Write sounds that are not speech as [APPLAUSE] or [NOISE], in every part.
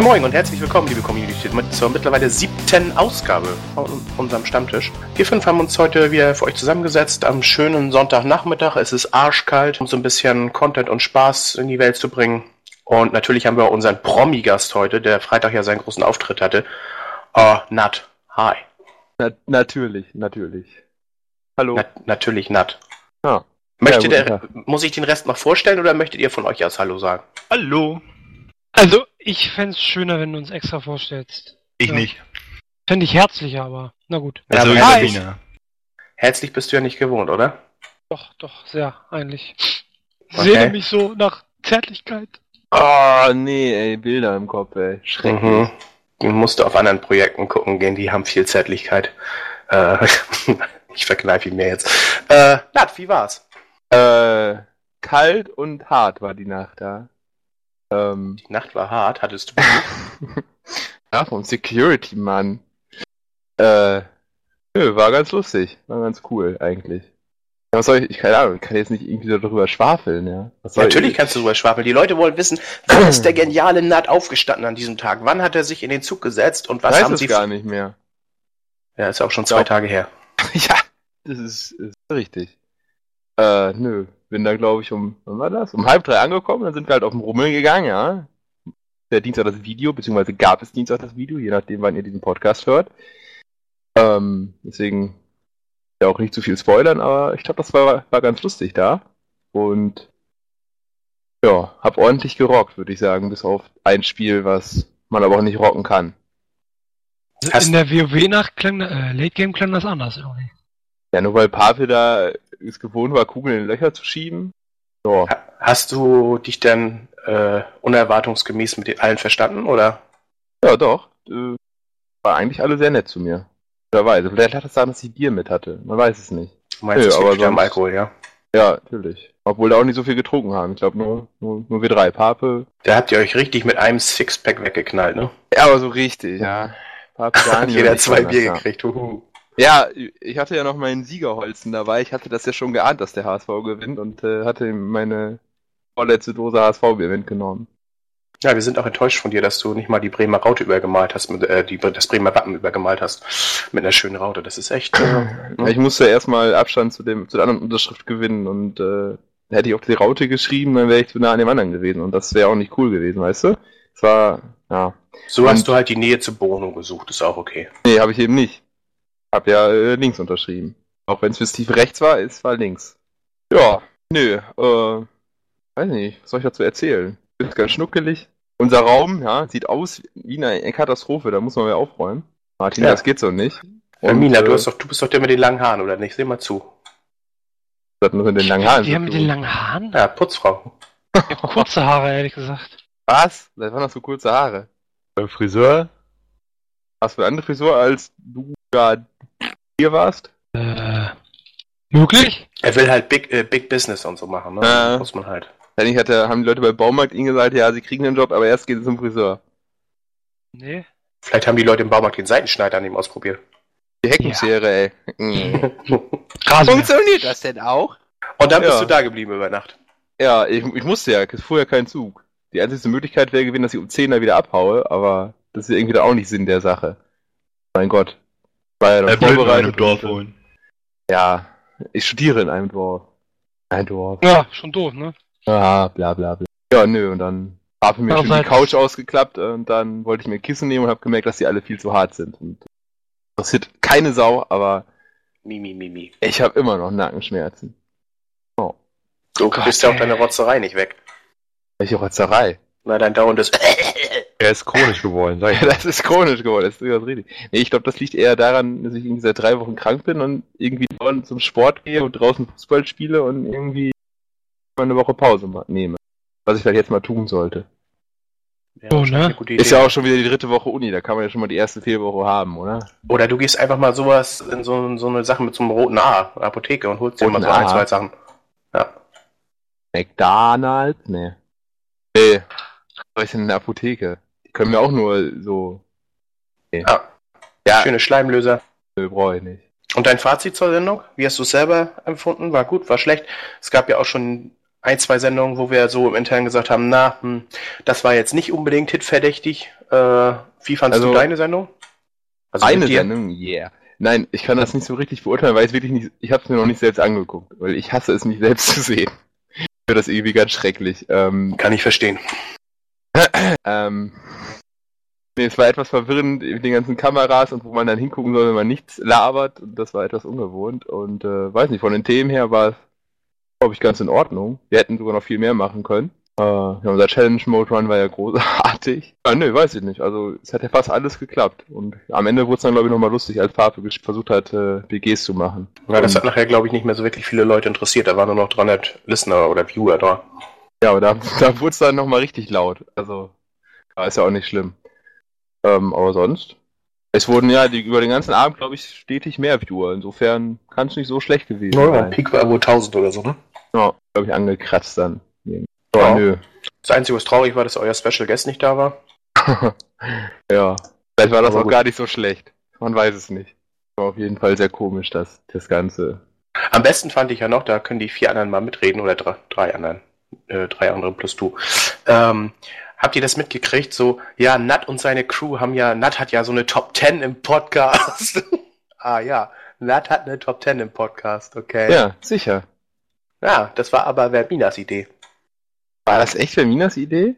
Moin Moin und herzlich willkommen, liebe Community, zur mittlerweile siebten Ausgabe von unserem Stammtisch. Wir fünf haben uns heute wieder für euch zusammengesetzt am schönen Sonntagnachmittag. Es ist arschkalt, um so ein bisschen Content und Spaß in die Welt zu bringen. Und natürlich haben wir unseren Promi-Gast heute, der Freitag ja seinen großen Auftritt hatte. Uh, Nat, hi. Na, natürlich, natürlich. Hallo. Na, natürlich Nat. Ja. Möchte Ja, der, muss ich den Rest noch vorstellen oder möchtet ihr von euch aus Hallo sagen? Hallo. Also, ich fänd's schöner, wenn du uns extra vorstellst. Ich Ja. nicht. Fände ich herzlicher, aber na gut. Ja, Also Hi. Sabine. Herzlich bist du ja nicht gewohnt, oder? Doch, doch, sehr, eigentlich. Okay. Sehne mich so nach Zärtlichkeit. Oh, nee, ey, Bilder im Kopf, ey. Schrecklich. Mhm. Du musst auf anderen Projekten gucken gehen, die haben viel Zärtlichkeit. Äh, [LAUGHS] ich verkneife ihn mir jetzt. Äh, Nat, wie war's? Äh, kalt und hart war die Nacht da. Ähm, Die Nacht war hart, hattest du. [LAUGHS] ja, vom Security-Mann. Äh, nö, war ganz lustig. War ganz cool, eigentlich. Ja, Was soll ich, ich keine Ahnung, ich kann jetzt nicht irgendwie darüber schwafeln, ja. Was soll Natürlich ich, kannst du drüber schwafeln. Die Leute wollen wissen, wann ist der geniale Nat aufgestanden an diesem Tag? Wann hat er sich in den Zug gesetzt und was weiß haben es sie... gar nicht mehr. Ja, ist auch schon zwei. Tage her. [LAUGHS] ja, das ist, ist richtig. Äh, nö. Bin da, glaube ich, um, wann war das? Um halb drei angekommen, dann sind wir halt auf den Rummel gegangen, ja. Der Dienstag das Video, beziehungsweise gab es Dienstag das Video, je nachdem, wann ihr diesen Podcast hört. Ähm, deswegen ja auch nicht zu viel spoilern, aber ich glaube, das war, war ganz lustig da. Und ja, hab ordentlich gerockt, würde ich sagen, bis auf ein Spiel, was man aber auch nicht rocken kann. Also Hast- in der WoW-Nacht klang, äh, Late Game klang das anders irgendwie. Ja, nur weil Pavel da es gewohnt war, Kugeln in Löcher zu schieben. Ha- Hast du dich denn äh, unerwartungsgemäß mit den allen verstanden, oder? Ja, doch. Äh, war eigentlich alle sehr nett zu mir. Weise. Vielleicht hat es daran, dass ich Bier mit hatte. Man weiß es nicht. Du meinst, Nö, aber wieder am sonst- Alkohol, ja? Ja, natürlich. Obwohl da auch nicht so viel getrunken haben. Ich glaube nur, nur, nur wir drei. Pape. Da habt ihr euch richtig mit einem Sixpack weggeknallt, ne? Ja, aber so richtig, ja. Pape, [LAUGHS] Hat Daniel jeder zwei das, Bier gekriegt. Huhu. Ja, ich hatte ja noch meinen Siegerholzen dabei. Ich hatte das ja schon geahnt, dass der HSV gewinnt und äh, hatte meine vorletzte Dose HSV-Bier mitgenommen. Ja, wir sind auch enttäuscht von dir, dass du nicht mal die Bremer Raute übergemalt hast, mit, äh, die, das Bremer Wappen übergemalt hast. Mit einer schönen Raute. Das ist echt. Äh, Ja, ich musste erstmal Abstand zu dem zu der anderen Unterschrift gewinnen und äh, hätte ich auf die Raute geschrieben, dann wäre ich zu nah an dem anderen gewesen und das wäre auch nicht cool gewesen, weißt du? Es war, ja, so hast Und- du halt die Nähe zu Bono gesucht, ist auch okay. nee, habe ich eben nicht. Hab ja äh, links unterschrieben. Auch wenn es bis tief rechts war, es war links. Ja, nö, äh, weiß nicht, was soll ich dazu erzählen? Ist ganz schnuckelig. Unser Raum, ja, sieht aus wie eine Katastrophe, da muss man ja aufräumen. Martin, Ja. das geht so nicht. Und, Mina, du, äh, hast doch, du bist doch der mit den langen Haaren, oder nicht? Seh mal zu. was das mit den langen Haaren Die haben mit den langen Haaren? Ja, Putzfrau. Ich hab kurze Haare, ehrlich gesagt. Was? Seit wann hast du kurze Haare? Beim Friseur? Hast du eine andere Frisur, als du da hier warst? Äh, möglich? Er will halt Big, äh, Big Business und so machen, ne? Äh. Muss man halt. Eigentlich hat er, haben die Leute bei Baumarkt ihnen gesagt, ja, sie kriegen den Job, aber erst geht es zum Friseur. Nee. Vielleicht haben die Leute im Baumarkt den Seitenschneider an ihm ausprobiert. Die Heckenschere, ey. [LAUGHS] Mhm. Funktioniert das denn auch? Und dann bist Ja. du da geblieben über Nacht. Ja, ich, ich musste ja, es fuhr ja kein Zug. Die einzige Möglichkeit wäre gewesen, dass ich um 10 da wieder abhaue, aber das ist ja irgendwie auch nicht Sinn der Sache. Mein Gott. War ja dann Er will in einem Dorf äh, wohnen. Ja, ich studiere in einem Dorf. Ein Dorf. Ja, schon doof, ne? Ah, bla bla bla. Ja, nö, und dann habe ich mir schon die Couch ausgeklappt und dann wollte ich mir Kissen nehmen und habe gemerkt, dass die alle viel zu hart sind. Und das interessiert keine Sau, aber Mimi, Mimi. ich habe immer noch Nackenschmerzen. Du Gott, bist ja auch deine Rotzerei nicht weg. Welche Rotzerei. Na, dein dauerndes. [LAUGHS] Er ist chronisch geworden, sag ich Ja, [LAUGHS] mal. das ist chronisch geworden, das ist durchaus richtig. Nee, ich glaube, das liegt eher daran, dass ich irgendwie seit drei Wochen krank bin und irgendwie dauernd zum Sport gehe und draußen Fußball spiele und irgendwie mal eine Woche Pause nehme. Was ich vielleicht jetzt mal tun sollte. Ja, So, wahrscheinlich ne? eine. Ist ja auch schon wieder die dritte Woche Uni, da kann man ja schon mal die erste Fehlwoche haben, oder? Oder du gehst einfach mal sowas in so, so eine Sache mit so einem roten A, Apotheke und holst dir mal Roten so ein, A? zwei Sachen. Ja. McDonalds? Nee. Nee. Was soll ich denn in der Apotheke? Können mir auch nur so. Nee. Ah. Ja, Schöne Schleimlöser. nö, brauche ich nicht. Und dein Fazit zur Sendung? Wie hast du es selber empfunden? War gut, war schlecht? Es gab ja auch schon ein, zwei Sendungen, wo wir so im Intern gesagt haben, na, hm, das war jetzt nicht unbedingt hitverdächtig. Äh, wie fandst Also- du deine Sendung? Also Eine? Sendung? Yeah. Nein, ich kann das nicht so richtig beurteilen, weil ich wirklich nicht, ich habe es mir noch nicht selbst angeguckt, weil ich hasse es, mich selbst [LAUGHS] zu sehen. Ich finde das irgendwie ganz schrecklich. Ähm, Kann ich verstehen. Ähm, nee, es war etwas verwirrend mit den ganzen Kameras und wo man dann hingucken soll, wenn man nichts labert. Das war etwas ungewohnt. Und äh, weiß nicht, von den Themen her war es, glaube ich, ganz in Ordnung. Wir hätten sogar noch viel mehr machen können. Äh, ja, unser Challenge Mode Run war ja großartig. [LAUGHS] Ah, nö, weiß ich nicht. Also es hat ja fast alles geklappt. Und am Ende wurde es dann, glaube ich, nochmal lustig, als Farbe versucht hat, äh, BGs zu machen. Ja, das Und- hat nachher, glaube ich, nicht mehr so wirklich viele Leute interessiert. Da waren nur noch 300 Listener oder Viewer da. Ja, aber da, da wurde es dann nochmal richtig laut. Also, ja, ist ja auch nicht schlimm. Ähm, aber sonst. Es wurden ja die, über den ganzen Abend, glaube ich, stetig mehr Viewer. Insofern kann es nicht so schlecht gewesen Ja, sein. Peak war wohl 1000 oder so, ne? Ja, glaube ich, angekratzt dann. So, Ja. nö. Das Einzige, was traurig war, dass euer Special Guest nicht da war. [LAUGHS] ja. Vielleicht war das Aber auch gut. gar nicht so schlecht. Man weiß es nicht. War auf jeden Fall sehr komisch, das, das Ganze. Am besten fand ich ja noch, da können die vier anderen mal mitreden oder drei, drei anderen. Äh, drei andere plus du. Ähm, habt ihr das mitgekriegt? So, ja, Nat und seine Crew haben ja, Nat hat ja so eine Top 10 im Podcast. [LAUGHS] ah ja, Nat hat eine Top 10 im Podcast, okay. Ja, sicher. Ja, das war aber Verminas Idee. War das echt Verminas Idee?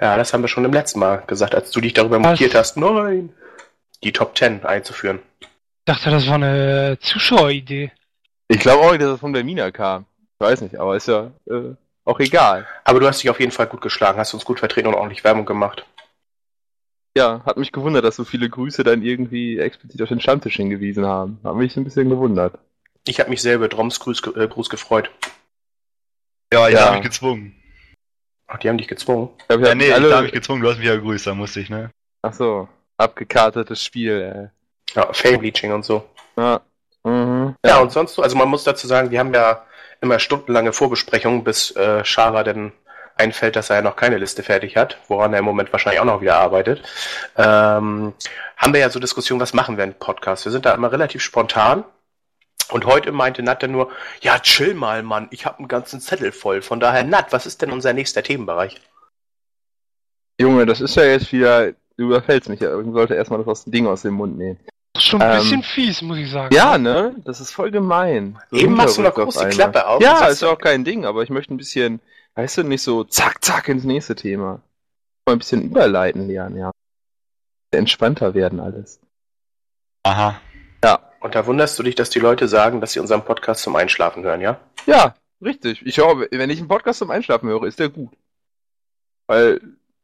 Ja, das haben wir schon im letzten Mal gesagt, als du dich darüber mokiert hast, nein, die Top 10 einzuführen. Ich dachte, das war eine Zuschaueridee. Ich glaube auch nicht, dass es von Vermina kam. Ich weiß nicht, aber ist ja äh, auch egal. Aber du hast dich auf jeden Fall gut geschlagen, hast uns gut vertreten und ordentlich Werbung gemacht. Ja, hat mich gewundert, dass so viele Grüße dann irgendwie explizit auf den Stammtisch hingewiesen haben. Hat mich ein bisschen gewundert. Ich habe mich selber Droms Gruß, äh, Gruß gefreut. Ja, ich Ja. habe mich gezwungen. Ach, die haben dich gezwungen. Ich glaub, ich Ja, nee, ich alle... habe mich gezwungen, du hast mich ja gegrüßt, da musste ich, ne? Ach so, abgekartetes Spiel, Ja, Fame Bleaching und so. ey. Ja, mhm. Ja, und sonst so, also man muss dazu sagen, wir haben ja immer stundenlange Vorbesprechungen, bis äh, denn einfällt, dass er ja noch keine Liste fertig hat, woran er im Moment wahrscheinlich auch noch wieder arbeitet. Ähm, haben wir ja so Diskussionen, was machen wir im Podcast? Wir sind da immer relativ spontan. Und heute meinte Nat dann nur, ja, chill mal, Mann, ich habe einen ganzen Zettel voll. Von daher, Nat, was ist denn unser nächster Themenbereich? Junge, das ist ja jetzt wieder... Du überfällst mich ja. Ich sollte erstmal das Ding aus dem Mund nehmen. Das ist schon ein Ähm, bisschen fies, muss ich sagen. Ja, ne? Das ist voll gemein. So Eben machst du noch hinterrücks groß auf. Klappe auf Ja, ist ja auch kein Ding, aber ich möchte ein bisschen, weißt du, nicht so zack, zack ins nächste Thema. Mal ein bisschen überleiten lernen, ja. Entspannter werden alles. Aha. Und da wunderst du dich, dass die Leute sagen, dass sie unseren Podcast zum Einschlafen hören, ja? Ja, richtig. Ich höre, wenn ich einen Podcast zum Einschlafen höre, ist der gut. Weil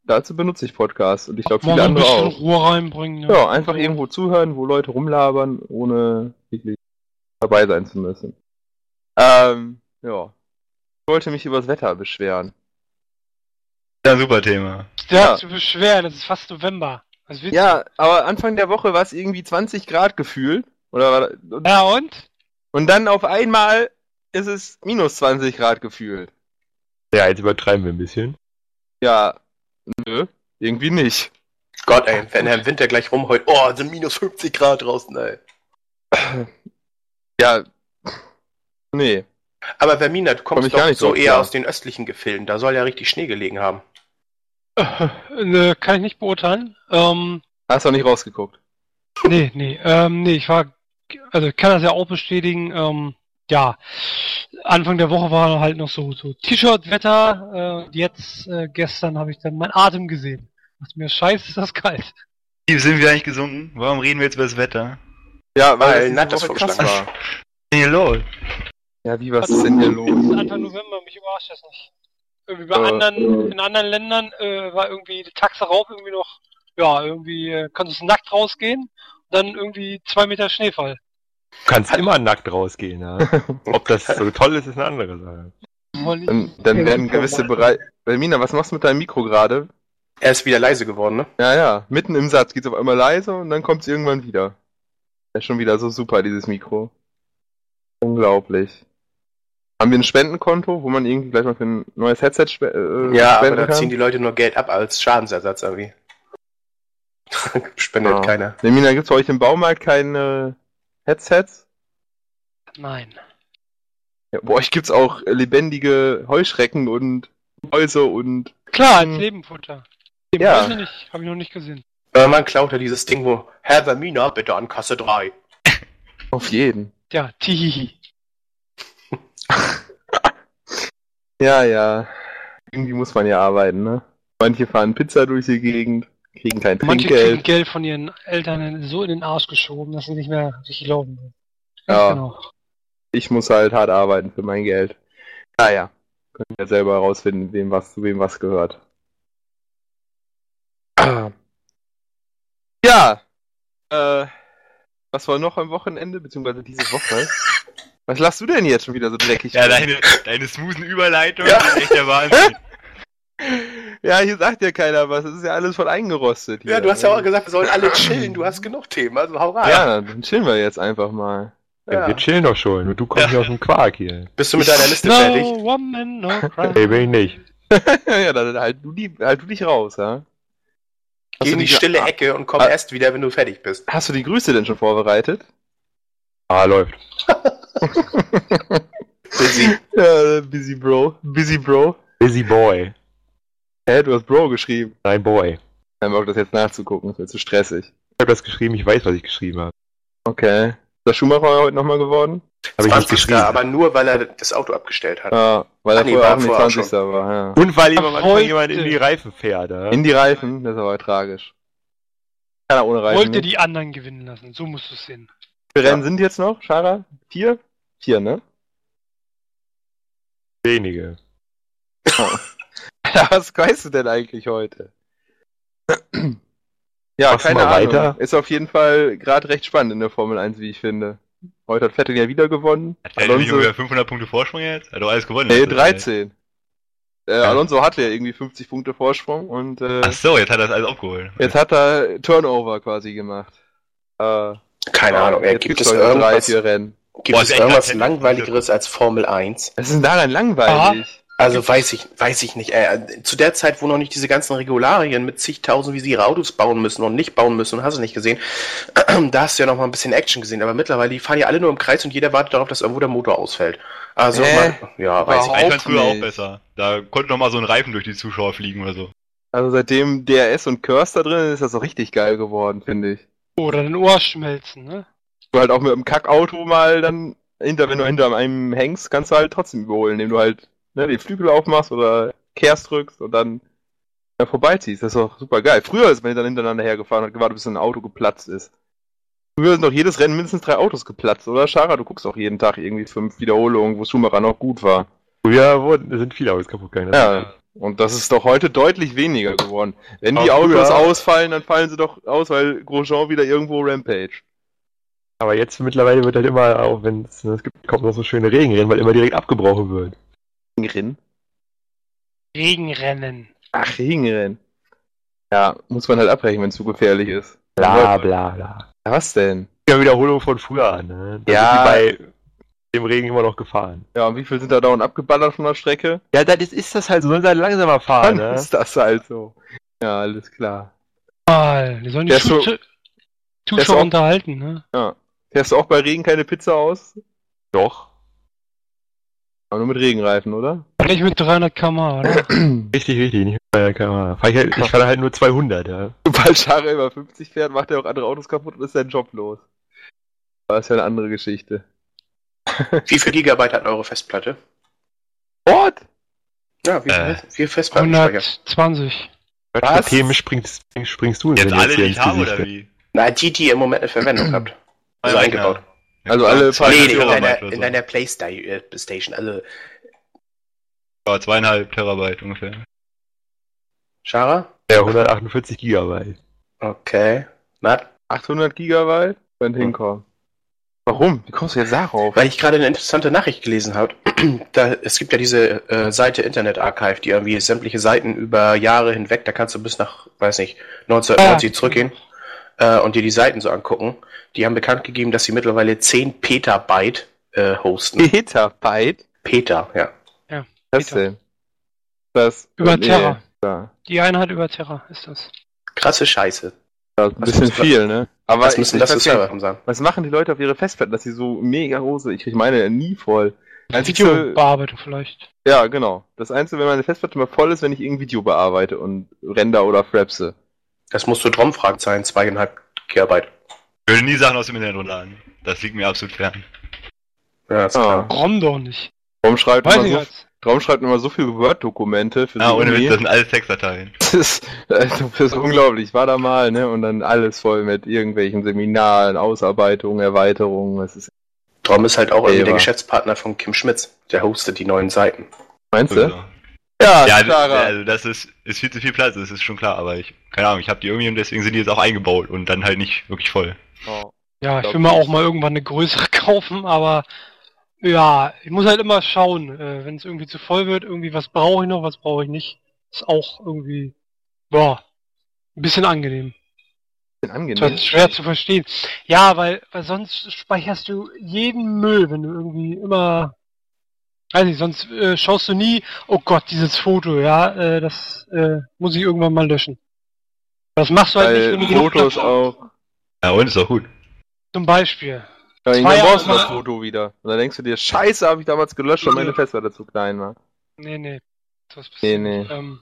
dazu benutze ich Podcasts und ich glaube viele andere auch. Ruhe reinbringen. ne? Ja, einfach irgendwo zuhören, wo Leute rumlabern, ohne wirklich dabei sein zu müssen. Ähm, ja. Ich wollte mich über das Wetter beschweren. Ja, super Thema. Ja. hat zu beschweren, es ist fast November. Ja, aber Anfang der Woche war es irgendwie 20 Grad gefühlt. Oder und, Ja, und? und dann auf einmal ist es minus 20 Grad gefühlt. Ja, jetzt übertreiben wir ein bisschen. Ja, nö, irgendwie nicht. Gott, ey, wenn er im Winter gleich rumheult, oh, sind minus 50 Grad draußen, ey. Ja, nee. Aber Vermina, du Komm kommst gar doch nicht so drauf eher klar. aus den östlichen Gefilden. Da soll ja richtig Schnee gelegen haben. Äh, ne, kann ich nicht beurteilen. Ähm, Hast du nicht rausgeguckt? nee, nee, ähm, nee, ich war, also ich kann das ja auch bestätigen, ähm, ja, Anfang der Woche war halt noch so, so T-Shirt-Wetter, äh, jetzt, äh, gestern habe ich dann meinen Atem gesehen. Was mir scheiße, ist das kalt. Wie sind wir eigentlich gesunken? Warum reden wir jetzt über das Wetter? Ja, Weil Nat das vorgeschlagen war. Was ist denn hier los? Ja, wie, was ist denn hier los? Anfang November, mich überrascht das nicht. Irgendwie bei Äh, anderen, in anderen Ländern äh, war irgendwie die Taxe rauf irgendwie noch, ja, irgendwie äh, konntest du nackt rausgehen, dann irgendwie zwei Meter Schneefall. Du kannst immer nackt rausgehen, ja. [LAUGHS] Ob das so toll ist, ist eine andere Sache. Dann, dann werden gewisse Bereiche... Belmina, was machst du mit deinem Mikro gerade? Er ist wieder leise geworden, ne? Ja, ja, mitten im Satz geht's auf einmal leise und dann kommt's irgendwann wieder. Das ist schon wieder so super, dieses Mikro. Unglaublich. Haben wir ein Spendenkonto, wo man irgendwie gleich mal für ein neues Headset spe äh, Ja, aber spenden da kann? ziehen die Leute nur Geld ab als Schadensersatz irgendwie. [LAUGHS] Spendet Ah. keiner. Belmina, gibt's bei euch im Baumarkt keine Headsets? Nein. Ja, bei euch gibt's auch lebendige Heuschrecken und Mäuse und... Klar, als Hm. Nebenfutter. Ja. Weiß ich nicht, habe ich noch nicht gesehen. Äh, man klaut ja dieses Ding, wo Herr Vermina bitte an Kasse 3. [LAUGHS] Auf jeden. Ja, tihihi. [LAUGHS] Ja, ja. Irgendwie muss man ja arbeiten, ne? Manche fahren Pizza durch die Gegend, kriegen kein Manche kriegen Trinkgeld. Geld von ihren Eltern so in den Arsch geschoben, dass sie nicht mehr sich glauben. Ja. Genau. Ich muss halt hart arbeiten für mein Geld. Naja, können wir selber herausfinden, wem was zu wem was gehört. Ah. [CLEARS THROAT] Ja, äh, was war noch am Wochenende, beziehungsweise diese Woche? Was lachst du denn jetzt schon wieder so dreckig? Ja, deine, deine smoothen Überleitungen Ja. sind echt der Wahnsinn. [LAUGHS] [LAUGHS] Ja, hier sagt ja keiner was. Das ist ja alles voll eingerostet. Hier. Ja, du hast ja auch gesagt, wir sollen alle chillen. Du hast genug Themen, also hau rein. Ja, dann chillen wir jetzt einfach mal. Ja. Wir chillen doch schon. Und du kommst Ja. hier aus dem Quark hier. Bist du mit deiner Liste No fertig? woman, no [LAUGHS] cry. Ey, bin ich nicht. [LAUGHS] ja, dann halt du, die, halt du dich raus, ja? Geh in die stille Ecke und komm Ah. erst wieder, wenn du fertig bist. Hast du die Grüße denn schon vorbereitet? Ah, läuft. [LAUGHS] Busy. Ja, busy Bro. Busy Bro. Busy Boy. Hä, du hast Bro geschrieben. Nein, Boy. Kein Bock, das jetzt nachzugucken, das wird zu stressig. Ich habe das geschrieben, ich weiß, was ich geschrieben habe. Okay. Ist der Schumacher heute nochmal geworden? Habe ich nicht 20. geschrieben. aber nur, weil er das Auto abgestellt hat. Ja, weil er Ach nee, vorher war auch nicht vorher 20. war, ja. Und weil ihm am Anfang Wollte. jemand in die Reifen fährt. Ja? In die Reifen, das ist aber tragisch. Keiner ohne Reifen. Wollte nicht. die anderen gewinnen lassen, so musst du es sehen. Wie viele Rennen sind jetzt noch, Schara? Vier? Vier, ne? Wenige. Was weißt du denn eigentlich heute? ja, Machst du keine Ahnung. weiter? Ist auf jeden Fall gerade recht spannend in der Formel 1, wie ich finde. Heute hat Vettel ja wieder gewonnen. Hat nicht Alonso, ungefähr 500 Punkte Vorsprung jetzt? Hat doch alles gewonnen. nee, letzte Zeit. 13. Äh, Alonso hatte ja irgendwie 50 Punkte Vorsprung und äh, Ach so, jetzt hat er das alles aufgeholt. jetzt hat er Turnover quasi gemacht. Äh, Keine Ahnung, ey, jetzt gibt es drei, irgendwas, vier Rennen. gibt Boah, es irgendwas langweiligeres als Formel 1? Was ist denn daran langweilig? Also weiß ich, weiß ich nicht. Äh, zu der Zeit, wo noch nicht diese ganzen Regularien mit zigtausend, wie sie ihre Autos bauen müssen und nicht bauen müssen, hast du nicht gesehen, [CLEARS THROAT] da hast du ja noch mal ein bisschen Action gesehen. Aber mittlerweile, die fahren ja alle nur im Kreis und jeder wartet darauf, dass irgendwo der Motor ausfällt. Also, Hä? man, ja, weiß ich Überhaupt Ich fand früher auch nicht. besser. Da konnte noch mal so ein Reifen durch die Zuschauer fliegen oder so. Also seitdem DRS und Curse da drin ist, ist das so richtig geil geworden, finde ich. Oder den Ohr schmelzen, ne? Du halt auch mit dem Kackauto mal dann hinter, wenn du hinter einem hängst, kannst du halt trotzdem überholen, indem du halt ne, den Flügel aufmachst oder Kehrst drückst und dann ja, vorbeiziehst. Das ist doch super geil. Früher ist man dann hintereinander hergefahren und hat gewartet, bis ein Auto geplatzt ist. Früher sind doch jedes Rennen mindestens drei Autos geplatzt, oder Schara? Du guckst auch jeden Tag irgendwie fünf Wiederholungen, wo Schumacher noch gut war. Früher wurden, sind viele Autos kaputt gegangen. Ja. Und das ist doch heute deutlich weniger geworden. Wenn die Aber Autos früher- ausfallen, dann fallen sie doch aus, weil Grosjean wieder irgendwo Rampage. Aber jetzt mittlerweile wird halt immer, auch wenn es, es gibt, kommt noch so schöne Regenrennen, weil immer direkt abgebrochen wird. Rennen? Regenrennen. Ach, Regenrennen. Ja, muss man halt abbrechen, wenn es zu gefährlich ist. Bla bla bla. Was denn? Ja, Wiederholung von früher an, ne? Da Ja. sind die bei dem Regen immer noch gefahren. Ja, und wie viel sind da dauernd abgeballert von der Strecke? Ja, das ist das halt so, sollen sie halt langsamer fahren, Dann ne? ist das halt so. Ja, alles klar. Mal, die sollen die so- Zuschauer so- unterhalten, ne? Fährst du auch bei Regen keine Pizza aus? Doch. Aber nur mit Regenreifen, oder? Vielleicht mit 300 km, oder? [CLEARS THROAT] Richtig, richtig. Nicht mit der Kamera. Fahr ich, halt, ich fahre halt nur 200, ja. Sobald Schare über 50 fährt, macht er auch andere Autos kaputt und ist sein Job los. Aber ist ja eine andere Geschichte. [LAUGHS] Wie viel Gigabyte hat eure Festplatte? What? Ja, wie viel, Äh. viel Festplattenspeicher? 120. Was Themen springst, springst du denn Jetzt alle, die ich habe, oder wie? Na, die, die ihr im Moment eine Verwendung habt. Also eingebaut. Also alle Zwei Nee, in Terabyte deiner, oder in so. deiner Playstation, also Ja, zweieinhalb Terabyte ungefähr. Schara? Ja, 148 Gigabyte. Okay. Matt? 800 Gigabyte? Könnte Hm. hinkommen. Warum? Wie kommst du jetzt darauf? Weil ich gerade eine interessante Nachricht gelesen habe. [CLEARS THROAT] da, es gibt ja diese äh, Seite Internet Archive, die irgendwie sämtliche Seiten über Jahre hinweg, da kannst du bis nach, weiß nicht, 1990 Ah. zurückgehen äh, und dir die Seiten so angucken. Die haben bekannt gegeben, dass sie mittlerweile 10 Petabyte äh, hosten. Petabyte? Peter, ja. Was Peter. denn? Das. Über Terra. Ja. Die Einheit über Terra ist das. Krasse Scheiße. Das ist ein Was bisschen viel, ne? Aber Was müssen ich das für Server sein? Was machen die Leute auf ihre Festplatten, dass sie so mega große, ich krieg meine nie voll, Videobearbeitung vielleicht. ja, genau. Das Einzige, wenn meine Festplatte mal voll ist, wenn ich irgendein Video bearbeite und render oder frapse. Das musst du Drom fragen sein, zweieinhalb Gigabyte. Ich würde nie Sachen aus dem Internet runterladen. Das liegt mir absolut fern. Ja, ist Ah. klar. ROM doch nicht. Warum schreibt immer so. Traum schreibt immer so viele Word-Dokumente für Ah, ohne. Witz, das sind alles Textdateien. [LAUGHS] Das ist, also, das ist unglaublich. Ich war da mal, ne, und dann alles voll mit irgendwelchen Seminaren, Ausarbeitungen, Erweiterungen. Das ist, Drom ist halt auch irgendwie der. Geschäftspartner von Kim Schmitz. Der hostet die neuen Seiten. meinst du? Sowieso. Ja, Ja, Clara. also das ist, ist viel zu viel Platz, das ist schon klar, aber ich, keine Ahnung, ich habe die irgendwie und deswegen sind die jetzt auch eingebaut und dann halt nicht wirklich voll. Oh. Ja, ich will mir auch mal irgendwann eine größere [LAUGHS] kaufen, aber ja, ich muss halt immer schauen, äh, wenn es irgendwie zu voll wird, irgendwie was brauche ich noch, was brauche ich nicht. Ist auch irgendwie, boah, ein bisschen angenehm. Bisschen Das angenehm. ist schwer zu verstehen. Ja, weil, weil sonst speicherst du jeden Müll, wenn du irgendwie immer, weiß nicht, sonst äh, schaust du nie, oh Gott, dieses Foto, ja, äh, das äh, muss ich irgendwann mal löschen. Das machst du halt nicht, Weil wenn du Fotos auch. Ja, und ist auch gut. Zum Beispiel. Ja, irgendwann brauchst du das Foto wieder. Und dann denkst du dir, scheiße, habe ich damals gelöscht, weil meine Festplatte zu klein war. Nee, nee. Das Nee, nee. Ähm,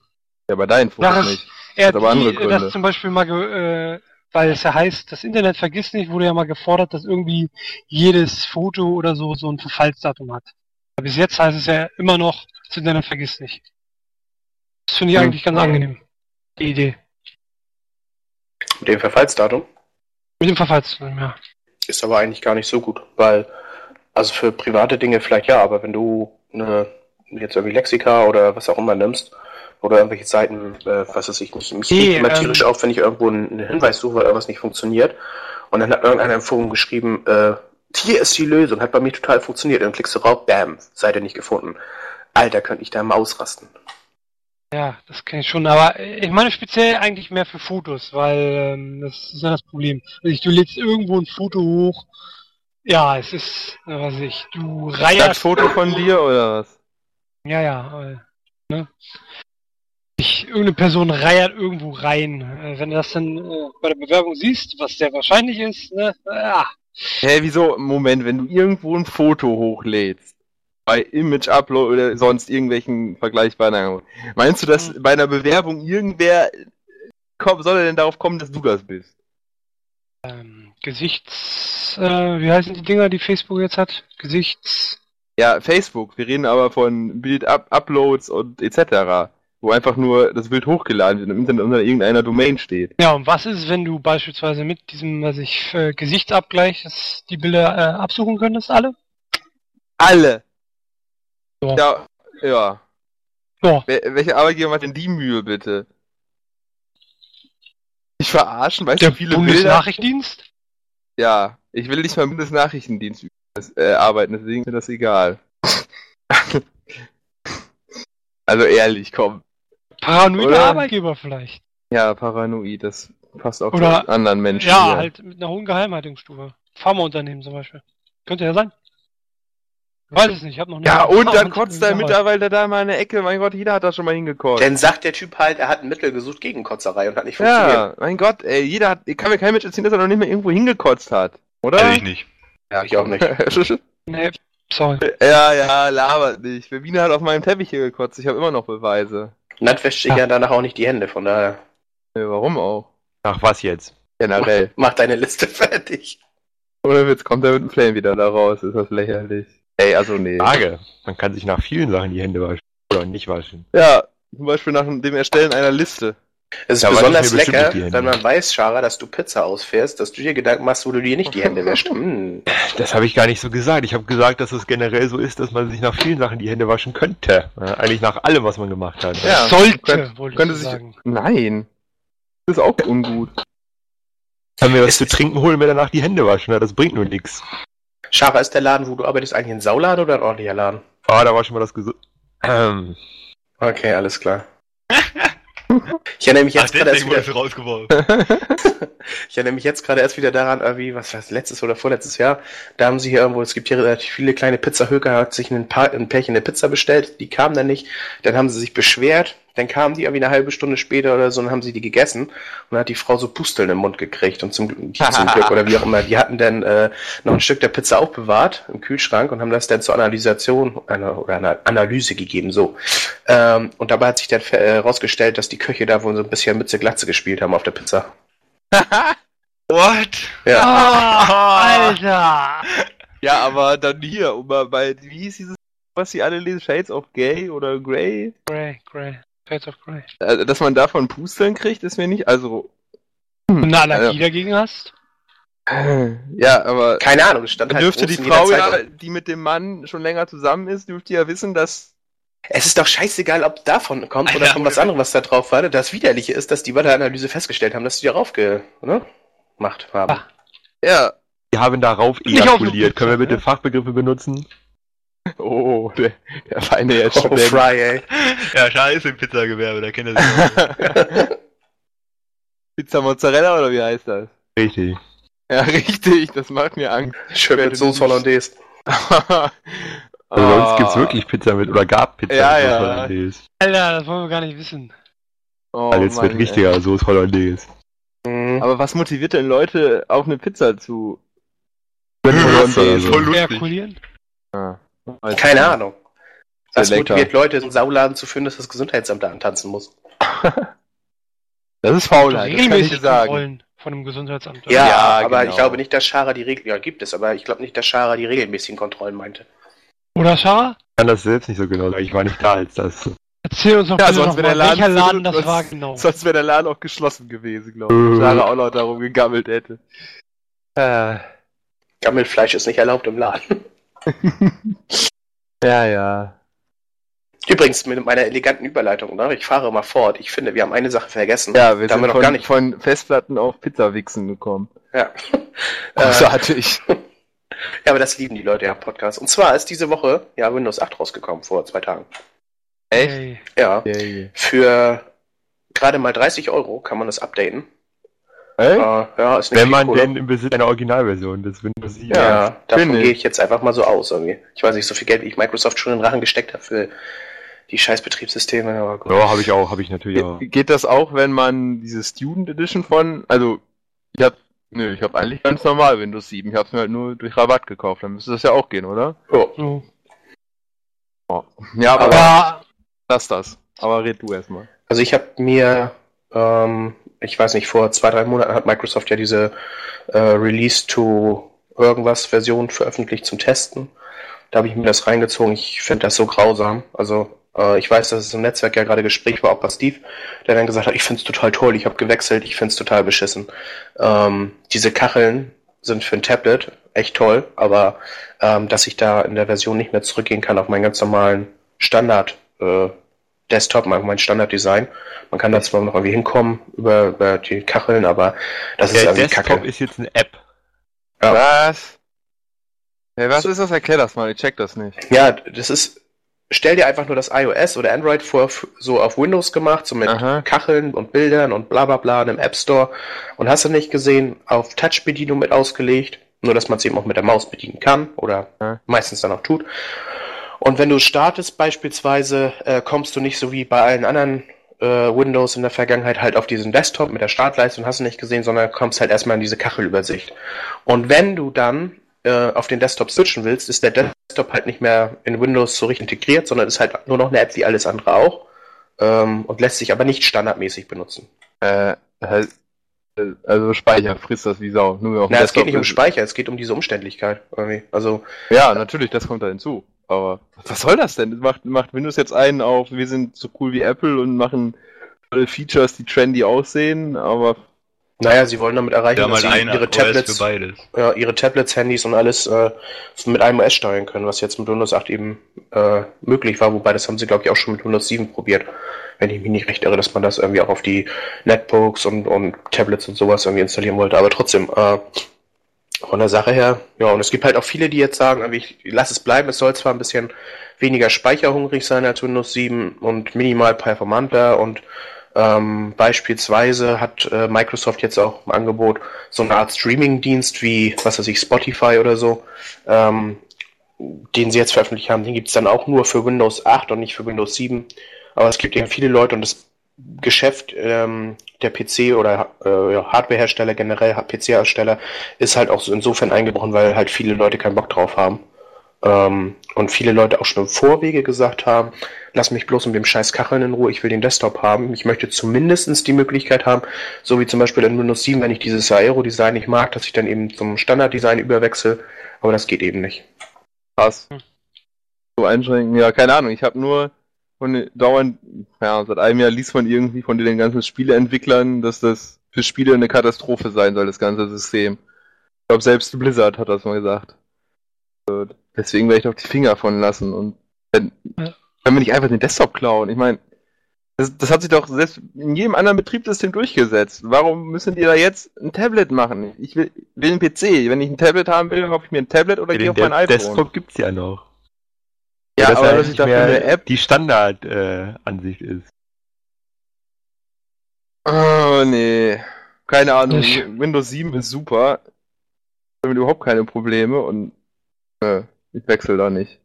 Ja, bei deinen Fotos Sache- nicht. er Hat aber hat die, andere Gründe. das zum Beispiel mal, ge, äh, weil es ja heißt, das Internet vergisst nicht, wurde ja mal gefordert, dass irgendwie jedes Foto oder so so ein Verfallsdatum hat. Bis jetzt heißt es ja immer noch, das Internet vergisst nicht. Das finde ich Hm. eigentlich ganz angenehm. Die Idee. Mit dem Verfallsdatum Mit dem Verfallsdatum, ja. ist aber eigentlich gar nicht so gut, weil, also für private Dinge vielleicht ja, aber wenn du eine, jetzt irgendwie Lexika oder was auch immer nimmst, oder irgendwelche Seiten, äh, was weiß ich nicht, mich regt immer ähm, tierisch auf, wenn ich irgendwo einen, einen Hinweis suche, weil irgendwas nicht funktioniert, und dann hat irgendeiner im Forum geschrieben, äh, hier ist die Lösung, hat bei mir total funktioniert, und dann klickst du rauf, bam, Seite nicht gefunden. Alter, könnte ich da mal ausrasten. Ja, das kenne ich schon, aber ich meine speziell eigentlich mehr für Fotos, weil ähm, das ist ja das Problem. Also du lädst irgendwo ein Foto hoch, ja, es ist, was weiß ich, du Das reierst Foto von dir oder was? Ja, ja. Äh, ne? Ich, irgendeine Person reiert irgendwo rein. Äh, wenn du das dann äh, bei der Bewerbung siehst, was sehr wahrscheinlich ist, ne? Ja, Hä, wieso? Moment, wenn du irgendwo ein Foto hochlädst, bei Image Upload oder sonst irgendwelchen vergleichbaren meinst du, dass Hm. bei einer Bewerbung irgendwer komm, soll er denn darauf kommen, dass du das bist? ähm, Gesichts, äh, wie heißen die Dinger, die Facebook jetzt hat? Gesichts. Ja, Facebook. Wir reden aber von Bild-Uploads und etc. Wo einfach nur das Bild hochgeladen wird und im Internet unter irgendeiner Domain steht. Ja, und was ist, wenn du beispielsweise mit diesem, was ich, äh, Gesichtsabgleich die Bilder äh, absuchen könntest, alle? Alle! Ja. Ja, ja. Ja. Wer, welcher Arbeitgeber macht denn die Mühe, bitte? Ich verarschen, weißt Der du, wie viele Bilder? Bundesnachrichtendienst? Ja, ich will nicht mal im Bundesnachrichtendienst äh, arbeiten, deswegen ist mir das egal. [LAUGHS] also ehrlich, komm. Paranoide Oder? Arbeitgeber vielleicht. Ja, paranoid, das passt auch Oder- zu anderen Menschen. Ja, hier. halt mit einer hohen Geheimhaltungsstufe. Pharmaunternehmen zum Beispiel. Könnte ja sein. Ich weiß es nicht, ich habe noch nie. Ja, und dann kotzt der gearbeitet. Mitarbeiter da mal in der Ecke. Mein Gott, jeder hat da schon mal hingekotzt. Dann sagt der Typ halt, er hat ein Mittel gesucht gegen Kotzerei und hat nicht funktioniert. ja, mein Gott, ey, jeder hat, ich kann mir kein Mensch erzählen, dass er noch nicht mehr irgendwo hingekotzt hat. Oder? Ich nicht. Ja, ich auch nicht. [LAUGHS] Nee, sorry. ja, ja, labert nicht. Webine hat auf meinem Teppich hier gekotzt. Ich habe immer noch Beweise. Nat wäscht sich ja danach auch nicht die Hände, von daher. Warum auch? Ach, was jetzt? Generell. Mach deine Liste [LAUGHS] fertig. Oder Witz, kommt er mit dem Flame wieder da raus? Ist das lächerlich. Ey, also nee. Frage. Man kann sich nach vielen Sachen die Hände waschen. Oder nicht waschen. Ja, zum Beispiel nach dem Erstellen einer Liste. Es ist Da besonders lecker, wenn man weiß, Schara, dass du Pizza ausfährst, dass du dir Gedanken machst, wo du dir nicht die Hände wäschst. [LAUGHS] Hm. Das habe ich gar nicht so gesagt. Ich habe gesagt, dass es generell so ist, dass man sich nach vielen Sachen die Hände waschen könnte. Ja, eigentlich nach allem, was man gemacht hat. Ja, Sollte, könnt- wollte könnte ich sich- sagen. Nein. Das ist auch ungut. Kann mir was zu trinken holen, mir danach die Hände waschen. Ja, das bringt nur nichts. Schara, ist der Laden, wo du arbeitest, eigentlich ein Sauladen oder ein ordentlicher Laden? Ah, da war schon mal das Gesund. Ähm, Okay, alles klar. [LAUGHS] [LAUGHS] Ich erinnere mich jetzt gerade erst wieder, [LAUGHS] ich erinnere mich jetzt gerade erst wieder daran, irgendwie, was war das, letztes oder vorletztes Jahr, da haben sie hier irgendwo, es gibt hier relativ viele kleine Pizzahöker, hat sich ein, paar, ein Pärchen eine Pizza bestellt, die kam dann nicht, dann haben sie sich beschwert, Dann kamen die irgendwie eine halbe Stunde später oder so und haben sie die gegessen und dann hat die Frau so Pusteln im Mund gekriegt und zum, die [LAUGHS] zum Glück oder wie auch immer. Die hatten dann äh, noch ein Stück der Pizza aufbewahrt im Kühlschrank und haben das dann zur Analysation eine, oder einer Analyse gegeben, so. Ähm, und dabei hat sich dann herausgestellt, dass die Köche da wohl so ein bisschen Mütze Glatze gespielt haben auf der Pizza. [LAUGHS] What? Ja. Ah, [LAUGHS] Alter! Ja, aber dann hier, um mal bei, wie hieß dieses, was sie alle lesen, Shades of Gay oder Grey? Grey, Grey. Shades of Grey. Äh, dass man davon Pusteln kriegt, ist mir nicht, also, Und eine Allergie dagegen hast? [CLEARS THROAT] ja, aber Keine Ahnung, es stand dann halt dürfte die Frau ja, die mit dem Mann schon länger zusammen ist, dürfte ja wissen, dass, Es ist doch scheißegal, ob davon kommt oder Alter, von was anderem, was da drauf war. Das Widerliche ist, dass die bei der Analyse festgestellt haben, dass die darauf ge ne, gemacht haben. Ah. ja, Die haben darauf ejakuliert. Können wir bitte? Fachbegriffe benutzen? Oh, der, der feine jetzt Oh, Fry, ey. Ja, schade ist im Pizzagewerbe, da kennt er sich auch. [LAUGHS] Pizza Mozzarella oder wie heißt das? Richtig. Ja, richtig, das macht mir Angst. Schön mit Soße Hollandaise. [LAUGHS] Also bei Ah. uns gibt's wirklich Pizza mit, oder gab Pizza Ja, mit ja. Hollandaise. Alter, das wollen wir gar nicht wissen. Oh, Weil jetzt Mann, mit richtiger Soße Hollandaise. Mhm. Aber was motiviert denn Leute, auf eine Pizza zu? Hollandaise. Voll lustig. Ah, weiß Keine nicht. Ahnung. Das Sehr lecker. motiviert Leute, einen Sauladen zu führen, dass das Gesundheitsamt da antanzen muss. [LAUGHS] Das ist Faulheit, das kann ich sagen. Kontrollen von dem Gesundheitsamt. Ja, Ja, aber genau. ich glaube nicht, dass Schara die Regel, ja, gibt es, aber ich glaube nicht, dass Schara die regelmäßigen Kontrollen meinte. Oder Schara? Ich kann das selbst nicht so genau sagen. Ich war nicht da, als das. Erzähl uns doch Ja, bitte sonst noch wäre mal, der Laden welcher Laden das sonst- war genau. Sonst wäre der Laden auch geschlossen gewesen, glaube ich. Sarah auch noch darum gegammelt hätte. Äh, Gammelfleisch ist nicht erlaubt im Laden. [LAUGHS] ja, ja. Übrigens, mit meiner eleganten Überleitung, ne? ich fahre mal fort. Ich finde, wir haben eine Sache vergessen. Ja, wir Da sind wir noch von, gar nicht- von Festplatten auf Pizzawichsen gekommen. Ja. [LAUGHS] äh, Großartig. [LAUGHS] ja, aber das lieben die Leute ja Podcast. Und zwar ist diese Woche ja Windows 8 rausgekommen, vor zwei Tagen. Echt? Ja, Yay. für gerade mal 30 Euro kann man das updaten. Äh, ja, ist nicht Wenn man denn im Besitz einer Originalversion des Windows 7 Ja, ist. davon gehe ich. jetzt einfach mal so aus irgendwie. Ich weiß nicht, so viel Geld, wie ich Microsoft schon in den Rachen gesteckt habe für die scheiß Betriebssysteme, aber gut. Ja, habe ich auch, habe ich natürlich auch. Ge- Geht das auch, wenn man diese Student Edition von, also, ich hab, nö, ich hab eigentlich ganz normal Windows 7. Ich hab's mir halt nur durch Rabatt gekauft. Dann müsste das ja auch gehen, oder? Oh. So. Ja, aber, Aber lass das. Aber red du erstmal. Also ich habe mir, ähm, ich weiß nicht, vor zwei, drei Monaten hat Microsoft ja diese äh, Release to irgendwas Version veröffentlicht zum Testen. Da habe ich mir das reingezogen. Ich finde das so grausam. Also äh, ich weiß, dass es im Netzwerk ja gerade Gespräch war, auch bei Steve, der dann gesagt hat, ich finde es total toll, ich habe gewechselt, ich finde es total beschissen. Ähm, diese Kacheln sind für ein Tablet echt toll, aber ähm, dass ich da in der Version nicht mehr zurückgehen kann auf meinen ganz normalen Standard äh, Desktop, mein, mein Standarddesign. Man kann da zwar noch irgendwie hinkommen über, über die Kacheln, aber das ist Der irgendwie Desktop Kacke. ist jetzt eine App. Ja. Was? Ja, was ist das? Erklär das mal, ich check das nicht. Ja, das ist, stell dir einfach nur das iOS oder Android vor, so auf Windows gemacht, so mit Aha. Kacheln und Bildern und bla bla bla in einem App Store. Und hast du nicht gesehen, auf Touch-Bedienung mit ausgelegt, nur dass man es eben auch mit der Maus bedienen kann oder Ja. meistens dann auch tut. Und wenn du startest beispielsweise, äh, kommst du nicht so wie bei allen anderen äh, Windows in der Vergangenheit halt auf diesen Desktop mit der Startleiste und hast du nicht gesehen, sondern kommst halt erstmal in diese Kachelübersicht. Und wenn du dann äh, auf den Desktop switchen willst, ist der Desktop halt nicht mehr in Windows so richtig integriert, sondern ist halt nur noch eine App wie alles andere auch ähm, und lässt sich aber nicht standardmäßig benutzen. Äh, halt, also Speicher frisst das wie Sau. Nur auf dem Na, es geht nicht um Speicher, es geht um diese Umständlichkeit. Irgendwie. Also, Ja, natürlich, das kommt da hinzu. Aber was soll das denn? Macht, macht Windows jetzt einen auf, wir sind so cool wie Apple und machen tolle Features, die trendy aussehen, aber naja, sie wollen damit erreichen, dass sie ihre Tablets, für beides. ja, ihre Tablets, Handys und alles äh, mit einem OS steuern können, was jetzt mit Windows 8 eben äh, möglich war, wobei das haben sie, glaube ich, auch schon mit Windows 7 probiert. Wenn ich mich nicht recht irre, dass man das irgendwie auch auf die Netbooks und, und Tablets und sowas irgendwie installieren wollte. Aber trotzdem, äh, von der Sache her, ja, und es gibt halt auch viele, die jetzt sagen, ich lass es bleiben, es soll zwar ein bisschen weniger speicherhungrig sein als Windows 7 und minimal performanter und ähm, beispielsweise hat äh, Microsoft jetzt auch im Angebot so eine Art Streaming-Dienst wie, was weiß ich, Spotify oder so, ähm, den sie jetzt veröffentlicht haben, den gibt's dann auch nur für Windows 8 und nicht für Windows 7. Aber es gibt eben viele Leute und das Geschäft ähm, der PC oder äh, Hardwarehersteller generell, PC-Hersteller, ist halt auch so insofern eingebrochen, weil halt viele Leute keinen Bock drauf haben. Ähm, und viele Leute auch schon im Vorwege gesagt haben, lass mich bloß mit dem scheiß Kacheln in Ruhe, ich will den Desktop haben. Ich möchte zumindest die Möglichkeit haben, so wie zum Beispiel in Windows 7, wenn ich dieses Aero-Design nicht mag, dass ich dann eben zum Standard-Design überwechsel. Aber das geht eben nicht. Krass. So einschränken, ja, keine Ahnung. Ich habe nur von den- dauernd, ja, seit einem Jahr liest man irgendwie von den ganzen Spieleentwicklern, dass das für Spiele eine Katastrophe sein soll, das ganze System. Ich glaube, selbst Blizzard hat das mal gesagt. Deswegen werde ich doch die Finger von lassen. Und wenn, Ja. wenn wir nicht einfach den Desktop klauen, ich meine, das, das hat sich doch selbst in jedem anderen Betriebssystem durchgesetzt. Warum müssen die da jetzt ein Tablet machen? Ich will, will einen PC. Wenn ich ein Tablet haben will, dann kaufe ich mir ein Tablet oder gehe auf mein der iPhone. Desktop gibt's ja noch. Ja, das aber ja dass ich dafür eine App die Standard-Ansicht äh, Ansicht ist. Oh, nee. Keine Ahnung. Ich- Windows 7 ist super. Damit überhaupt keine Probleme und äh, ich wechsle da nicht.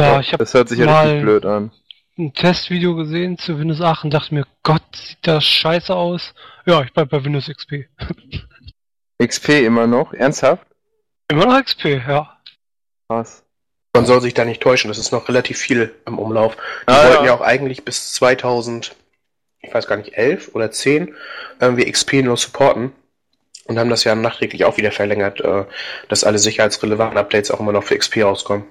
Ja, ich habe das hört sich ja richtig blöd an. ein Testvideo gesehen zu Windows 8 und dachte mir, Gott, sieht das scheiße aus. Ja, ich bleib bei Windows XP. [LAUGHS] XP immer noch? Ernsthaft? Immer noch XP, ja. Krass. Man soll sich da nicht täuschen, das ist noch relativ viel im Umlauf. Die Ah, wollten ja. ja auch eigentlich bis 2000, ich weiß gar nicht, 11 oder 10 irgendwie XP nur supporten und haben das ja nachträglich auch wieder verlängert, äh, dass alle sicherheitsrelevanten Updates auch immer noch für XP rauskommen.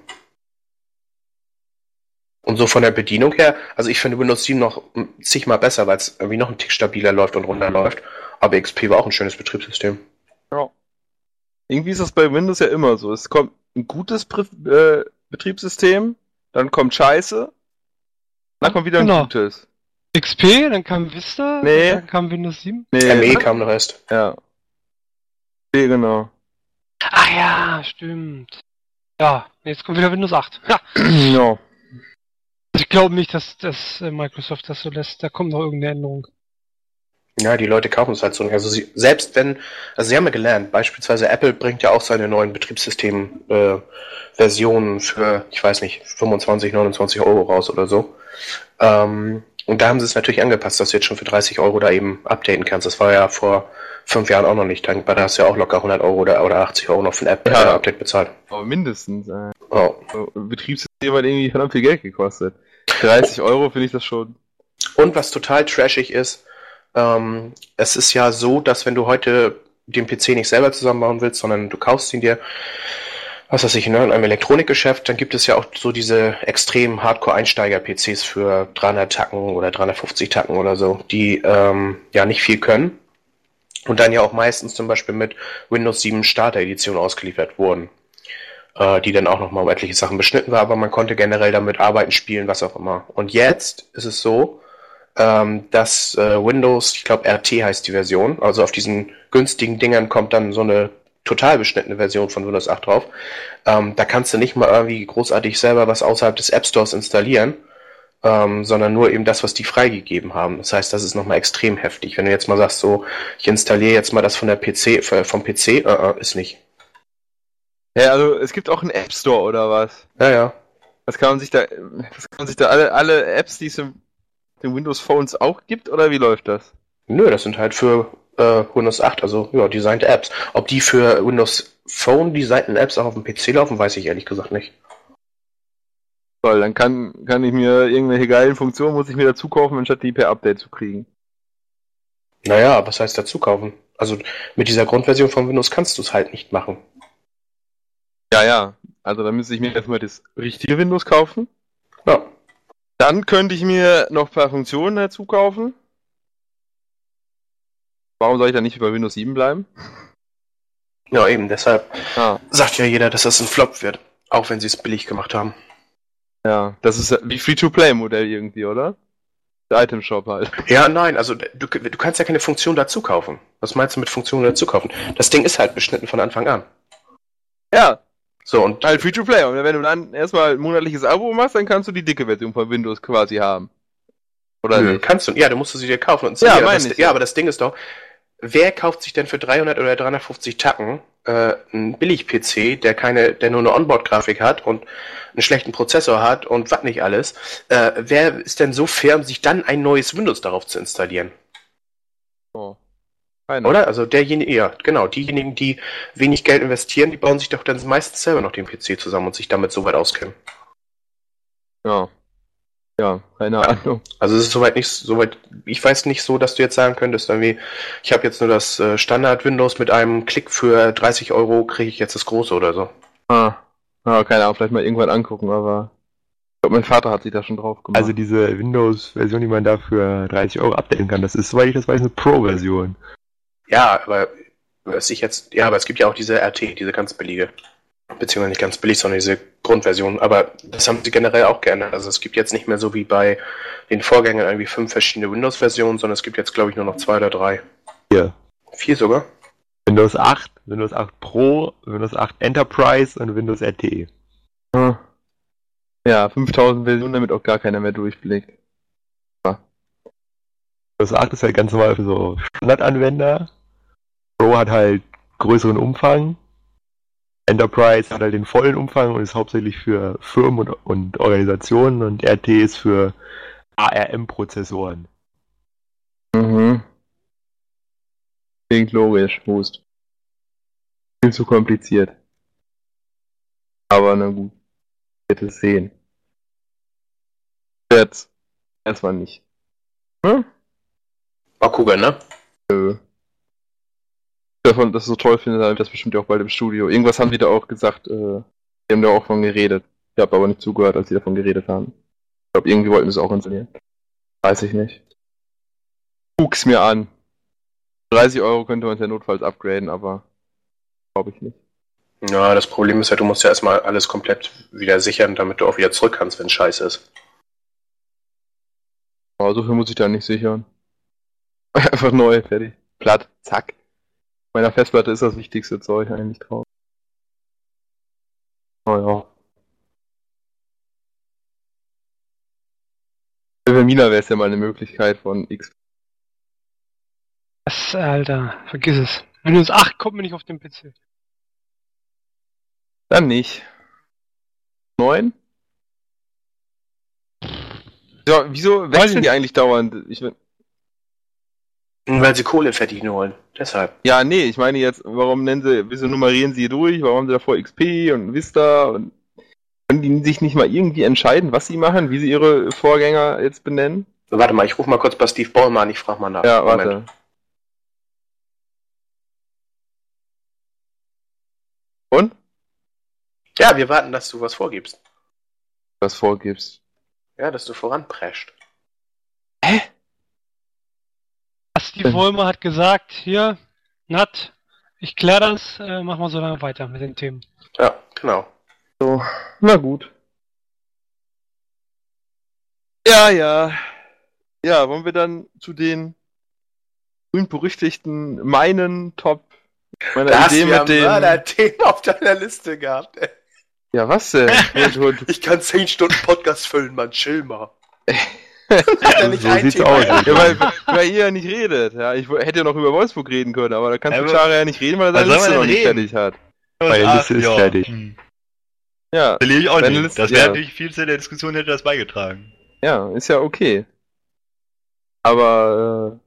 Und so von der Bedienung her, also ich finde Windows 7 noch zigmal besser, weil es irgendwie noch ein Tick stabiler läuft und runterläuft. Aber XP war auch ein schönes Betriebssystem. Ja. Irgendwie ist das bei Windows ja immer so. Es kommt ein gutes Pri äh, Betriebssystem, dann kommt Scheiße, dann kommt wieder ein Genau. gutes. XP, dann kam Vista, Nee. dann kam Windows 7. Nee, ME kam der Rest. Ja. Nee, genau. Ach ja, stimmt. Ja, jetzt kommt wieder Windows 8. Ja. ja. Ich glaube nicht, dass, dass äh, Microsoft das so lässt. Da kommt noch irgendeine Änderung. Ja, die Leute kaufen es halt so nicht. Also sie, selbst wenn, also sie haben ja gelernt, beispielsweise Apple bringt ja auch seine neuen Betriebssystem-Versionen äh, für, ich weiß nicht, 25, 29 Euro raus oder so. Ähm, und da haben sie es natürlich angepasst, dass du jetzt schon für 30 Euro da eben updaten kannst. Das war ja vor fünf Jahren auch noch nicht dankbar. Da hast du ja auch locker 100 Euro oder, oder 80 Euro noch für ein App Ja. äh, Update bezahlt. Aber mindestens. Äh, Oh. Betriebssystem hat irgendwie verdammt viel Geld gekostet. 30 Euro finde ich das schon. Und was total trashig ist, ähm, es ist ja so, dass wenn du heute den PC nicht selber zusammenbauen willst, sondern du kaufst ihn dir, was weiß ich, ne, in einem Elektronikgeschäft, dann gibt es ja auch so diese extrem Hardcore-Einsteiger-PCs für 300 Tacken oder 350 Tacken oder so, die ähm, ja nicht viel können und dann ja auch meistens zum Beispiel mit Windows 7 Starter-Edition ausgeliefert wurden, äh, die dann auch nochmal um etliche Sachen beschnitten war, aber man konnte generell damit arbeiten, spielen, was auch immer. Und jetzt ist es so, ähm, dass äh, Windows, ich glaube RT heißt die Version, also auf diesen günstigen Dingern kommt dann so eine total beschnittene Version von Windows 8 drauf. Ähm, da kannst du nicht mal irgendwie großartig selber was außerhalb des App Stores installieren, ähm, sondern nur eben das, was die freigegeben haben. Das heißt, das ist nochmal extrem heftig. Wenn du jetzt mal sagst, so, ich installiere jetzt mal das von der PC, vom PC, äh, äh, ist nicht. Ja, also es gibt auch einen App Store oder was? Ja, ja. Das kann man sich da, das kann man sich da alle, alle Apps, die es in den Windows Phones auch gibt, oder wie läuft das? Nö, das sind halt für äh, Windows 8, also ja, designte Apps. Ob die für Windows Phone designten Apps auch auf dem PC laufen, weiß ich ehrlich gesagt nicht. Toll, dann kann, kann ich mir irgendwelche geilen Funktionen, muss ich mir dazu kaufen, anstatt die per Update zu kriegen. Naja, was heißt dazu kaufen? Also mit dieser Grundversion von Windows kannst du es halt nicht machen. Ja, ja. Also dann müsste ich mir erstmal das richtige Windows kaufen. Ja. Dann könnte ich mir noch ein paar Funktionen dazu kaufen. Warum soll ich dann nicht bei Windows 7 bleiben? Ja, eben, deshalb Ah, sagt ja jeder, dass das ein Flop wird. Auch wenn sie es billig gemacht haben. ja. Das ist wie Free-to-Play-Modell irgendwie, oder? Der Item-Shop halt. Ja, nein, also du, du kannst ja keine Funktion dazu kaufen. Was meinst du mit Funktion dazu kaufen? Das Ding ist halt beschnitten von Anfang an. Ja, So, und halt Free-to-Play. Und wenn du dann erstmal ein monatliches Abo machst, dann kannst du die dicke Version von Windows quasi haben. Oder Nö, kannst du, ja, du musst sie dir kaufen und Ja, aber meine das, ja, aber das Ding ist doch, wer kauft sich denn für 300 oder 350 Tacken äh, einen Billig-PC, der keine, der nur eine Onboard-Grafik hat und einen schlechten Prozessor hat und was nicht alles? Äh, wer ist denn so fair, um sich dann ein neues Windows darauf zu installieren? Oh. Keiner. Oder? Also derjenige, ja, genau, diejenigen, die wenig Geld investieren, die bauen sich doch dann meistens selber noch den PC zusammen und sich damit so weit auskennen. Ja. Ja, keine Ahnung. Also es ist soweit nicht soweit. Ich weiß nicht so, dass du jetzt sagen könntest, irgendwie, ich habe jetzt nur das äh, Standard Windows mit einem Klick für 30 Euro kriege ich jetzt das große oder so. Ah. ah, keine Ahnung, vielleicht mal irgendwann angucken, aber ich glaube, mein Vater hat sich da schon drauf gemacht. Also diese Windows-Version, die man da für 30 Euro updaten kann, das ist, soweit ich das weiß, eine Pro-Version. Ja, aber was ich jetzt, ja, aber es gibt ja auch diese RT, diese ganz billige. Beziehungsweise nicht ganz billig, sondern diese Grundversion. Aber das haben sie generell auch geändert. Also es gibt jetzt nicht mehr so wie bei den Vorgängern irgendwie fünf verschiedene Windows-Versionen, sondern es gibt jetzt, glaube ich, nur noch zwei oder drei. Hier. Vier sogar. Windows 8, Windows 8 Pro, Windows 8 Enterprise und Windows RT. Ah. Ja, 5000 Versionen, damit auch gar keiner mehr durchblickt. Windows 8 ist halt ganz normal für so Standardanwender. Pro hat halt größeren Umfang. Enterprise hat halt den vollen Umfang und ist hauptsächlich für Firmen und, und Organisationen und RT ist für ARM-Prozessoren. Mhm. Klingt logisch, Hust. Viel zu kompliziert. Aber na gut. Wird es sehen. Jetzt. Erstmal nicht. Hm? Mal gucken, ne? Nö. Davon, das so toll finde, habe ich das bestimmt auch bald im Studio. Irgendwas haben die da auch gesagt, äh, die haben da auch von geredet. Ich habe aber nicht zugehört, als sie davon geredet haben. Ich glaube, irgendwie wollten sie es auch installieren. Weiß ich nicht. Guck's mir an. 30 Euro könnte man es ja notfalls upgraden, aber glaube ich nicht. Ja, das Problem ist ja, du musst ja erstmal alles komplett wieder sichern, damit du auch wieder zurück kannst, wenn scheiße ist. Aber so viel muss ich da nicht sichern. [LAUGHS] Einfach neu, fertig. Platt, zack. Meiner Festplatte ist das wichtigste Zeug eigentlich drauf. Oh ja. Für Vermina wäre es ja mal eine Möglichkeit von X. Das, Alter, vergiss es. Windows 8 kommt mir nicht auf den PC. Dann nicht. 9? Ja, wieso wechseln die eigentlich dauernd? Ich, Weil sie Kohle verdienen wollen. Deshalb. ja, nee, ich meine jetzt, warum nennen sie, wieso nummerieren sie hier durch? Warum haben sie davor XP und Vista und können die sich nicht mal irgendwie entscheiden, was sie machen, wie sie ihre Vorgänger jetzt benennen? Warte mal, ich rufe mal kurz bei Steve Ballmer an, ich frage mal nach. Ja, Moment. warte. Und? Ja, wir warten, dass du was vorgibst. Was vorgibst. Ja, dass du voranprescht. Steve Wollmer hat gesagt, hier, Nat, ich klär das, äh, mach mal so lange weiter mit den Themen. Ja, genau. So, na gut. Ja, ja. Ja, wollen wir dann zu den berühmt-berüchtigten meinen Top meiner Da hast Idee ja mit dem. Mörder-Themen auf deiner Liste gehabt. ey. Ja, was denn? [LAUGHS] Ich kann 10 Stunden Podcast füllen, Mann, chill mal. [LAUGHS] Hat er nicht So ein sieht's Thema aus. ja, weil, weil ihr ja nicht redet. Ja, ich hätte ja noch über Wolfsburg reden können, aber da kann Ja, aber- Fuchsare ja nicht reden, weil er seine Liste noch nicht fertig hat. Meine Ah, Liste ist ja. fertig. Hm. Ja, Verliere ich auch nicht. Liste- Das wäre ja. natürlich viel zu der Diskussion, hätte das beigetragen. ja, ist ja okay. Aber äh,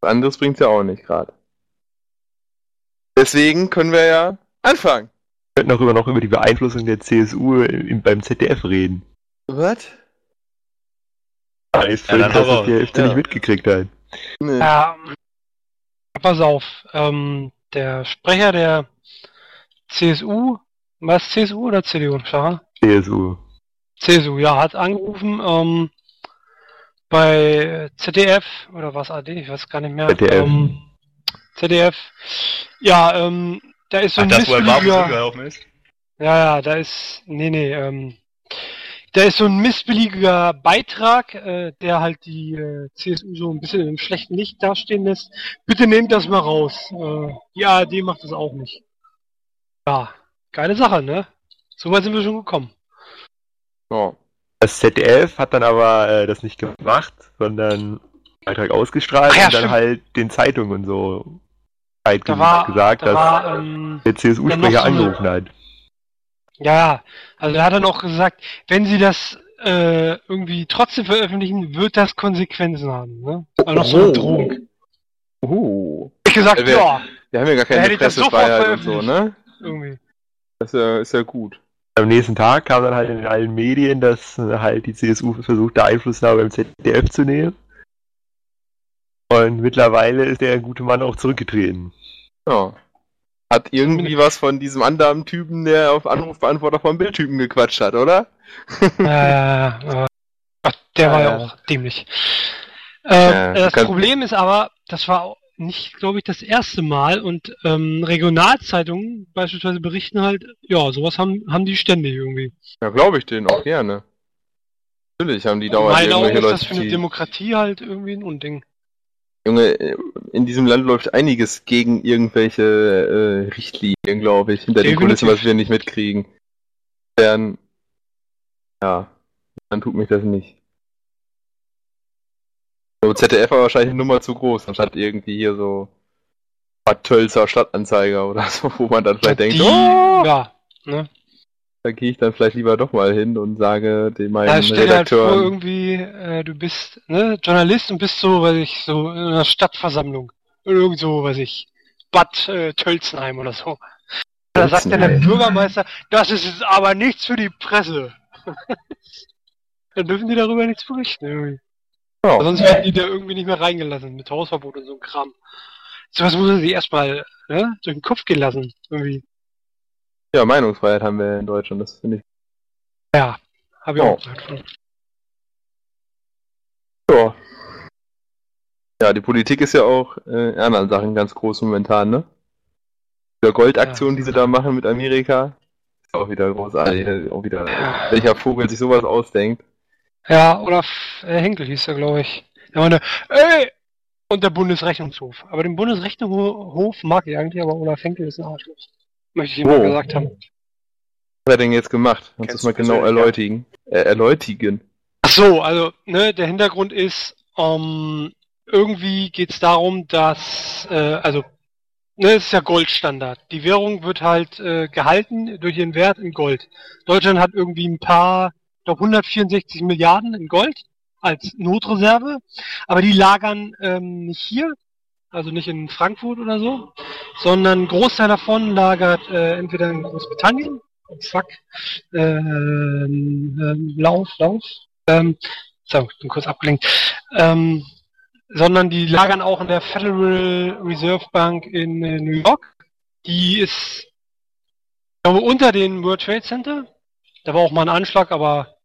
was anderes bringt's ja auch nicht gerade. Deswegen können wir ja anfangen. Wir könnten auch über, noch über die Beeinflussung der CSU im, beim ZDF reden. Was? Da ist Ja, dass raus. die Hälfte Ja. nicht mitgekriegt hat. Nee. Ja, pass auf, ähm, der Sprecher der CSU, was CSU oder CDU, Schara? CSU. CSU, ja, hat angerufen, ähm, bei ZDF oder was AD, ich weiß gar nicht mehr. ZDF. Ähm, ZDF. Ja, ähm, da ist so Ach, ein das, wo er zugelaufen ist? ja, ja, da ist, nee, nee, ähm, da ist so ein missbilliger Beitrag, äh, der halt die äh, CSU so ein bisschen im schlechten Licht dastehen lässt. Bitte nehmt das mal raus. Äh, die ARD macht das auch nicht. Ja, geile Sache, ne? So weit sind wir schon gekommen. Oh. Das ZDF hat dann aber äh, das nicht gemacht, sondern Beitrag ausgestrahlt ja, und dann stimmt. halt den Zeitungen und so Da zeitgemäß war, gesagt, da dass war, ähm, der CSU-Sprecher so angerufen hat. Ja, also er hat dann auch gesagt, wenn sie das äh, irgendwie trotzdem veröffentlichen, wird das Konsequenzen haben. Ne? Also noch so eine Oh. Drohung. Uh. Ich gesagt, ja, Wir haben ja gar keine hätte ich das sofort Pressefreiheit und so, ne? irgendwie. Das ist ja, ist ja gut. Am nächsten Tag kam dann halt in allen Medien, dass äh, halt die CSU versucht, da Einflussnahme im ZDF zu nehmen. Und mittlerweile ist der gute Mann auch zurückgetreten. Ja. Hat irgendwie was von diesem anderen Typen, der auf Anrufbeantworter vom Bildtypen gequatscht hat, oder? Äh, [LAUGHS] äh, Gott, der war ja auch dämlich. Äh, Ja, das Problem ist aber, das war nicht, glaube ich, das erste Mal und ähm, Regionalzeitungen beispielsweise berichten halt, ja, sowas haben, haben die ständig irgendwie. Ja, glaube ich denen auch gerne. Natürlich haben die dauernd meinen Augen irgendwelche ist Leute, das für eine die... Demokratie halt irgendwie ein Unding. Junge, in diesem Land läuft einiges gegen irgendwelche äh, Richtlinien, glaube ich, hinter den Definitiv. Kulissen, was wir nicht mitkriegen. Dann, ja, dann tut mich das nicht. So, ZDF war wahrscheinlich eine Nummer zu groß, anstatt irgendwie hier so Bad Tölzer Stadtanzeiger oder [LAUGHS] so, wo man dann vielleicht denkt, die, oh, ja, ne? Da gehe ich dann vielleicht lieber doch mal hin und sage dem meinen Da stell dir halt vor, irgendwie, äh, du bist ne, Journalist und bist so, weiß ich, so in einer Stadtversammlung. Irgend so, weiß ich, Bad äh, Tölzenheim oder so. Da sagt dann der. Bürgermeister, das ist jetzt aber nichts für die Presse. [LAUGHS] dann dürfen die darüber nichts berichten irgendwie. Ja. Sonst werden die da irgendwie nicht mehr reingelassen mit Hausverbot und so ein Kram. Sowas muss man sich erstmal ne, durch den Kopf gehen lassen. Irgendwie. Ja, Meinungsfreiheit haben wir in Deutschland, das finde ich Ja, habe ich Oh. auch gehört von. Ja. Ja, die Politik ist ja auch äh, in anderen Sachen ganz groß momentan, ne? Die Goldaktion, die sie da machen mit Amerika, ist auch wieder großartig. Auch wieder, Ja. welcher Vogel sich sowas ausdenkt. Ja, Olaf äh, Henkel hieß er, glaube ich. Der meinte, ey! Und der Bundesrechnungshof. Aber den Bundesrechnungshof mag ich eigentlich, aber Olaf Henkel ist ein Arschloch. Möchte ich ihm Oh. gesagt haben. Was hat er denn jetzt gemacht? Kannst du das mal genau persönlich, erläutigen? Äh, erläutigen. Ach so, also, ne, der Hintergrund ist, ähm, irgendwie geht's darum, dass, äh, also, ne, es ist ja Goldstandard. Die Währung wird halt äh, gehalten durch ihren Wert in Gold. Deutschland hat irgendwie ein paar, ich glaube 164 Milliarden in Gold als Notreserve, aber die lagern ähm, nicht hier, also nicht in Frankfurt oder so, sondern ein Großteil davon lagert äh, entweder in Großbritannien, fuck, ähm, ähm, Lauf, Lauf, ähm, so, ich bin kurz abgelenkt, ähm, sondern die lagern auch in der Federal Reserve Bank in äh, New York. Die ist, ich glaube, unter den World Trade Center. Da war auch mal ein Anschlag, aber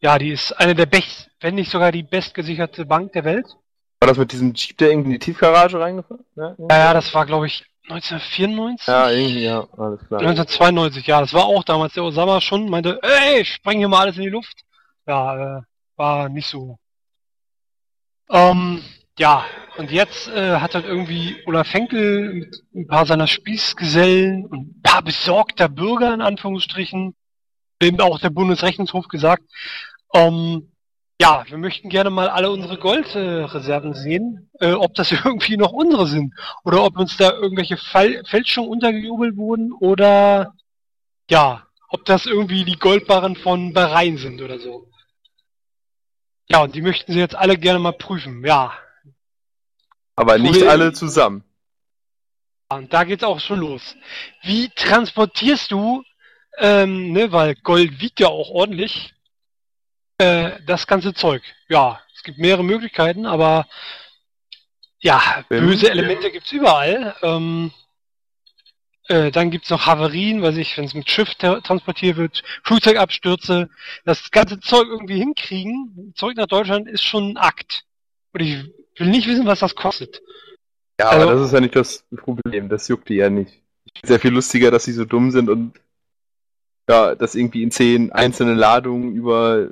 ja, die ist eine der best, wenn nicht sogar die bestgesicherte Bank der Welt. War das mit diesem Jeep, der irgendwie in die Tiefgarage reingefahren? Ja, ja. Das war, glaube ich, 1994? ja irgendwie, ja, alles klar. 1992, ja, das war auch damals der Osama schon, meinte, ey, spreng hier mal alles in die Luft. Ja, äh, war nicht so. Ähm, ja, und jetzt äh, hat halt irgendwie Olaf Henkel mit ein paar seiner Spießgesellen und ein paar besorgter Bürger in Anführungsstrichen, eben auch der Bundesrechnungshof gesagt, ähm, ja, wir möchten gerne mal alle unsere Goldreserven sehen, äh, ob das [LAUGHS] irgendwie noch unsere sind oder ob uns da irgendwelche Fall Fälschungen untergejubelt wurden oder ja, ob das irgendwie die Goldbarren von Bahrain sind oder so. Ja, und die möchten sie jetzt alle gerne mal prüfen. Ja, Aber nicht alle zusammen. und da geht's auch schon los. Wie transportierst du, ähm, ne, weil Gold wiegt ja auch ordentlich, äh, das ganze Zeug? Ja, es gibt mehrere Möglichkeiten, aber ja, böse. Elemente gibt's überall. Ähm, äh, dann gibt's noch Havarien, weiß ich, wenn es mit Schiff tra- transportiert wird, Flugzeugabstürze. Das ganze Zeug irgendwie hinkriegen, zurück nach Deutschland, ist schon ein Akt. Und ich will nicht wissen, was das kostet. Ja, Also- aber das ist ja nicht das Problem, das juckt die ja nicht. Ich finde sehr viel lustiger, dass sie so dumm sind und ja, das irgendwie in zehn einzelne Ladungen über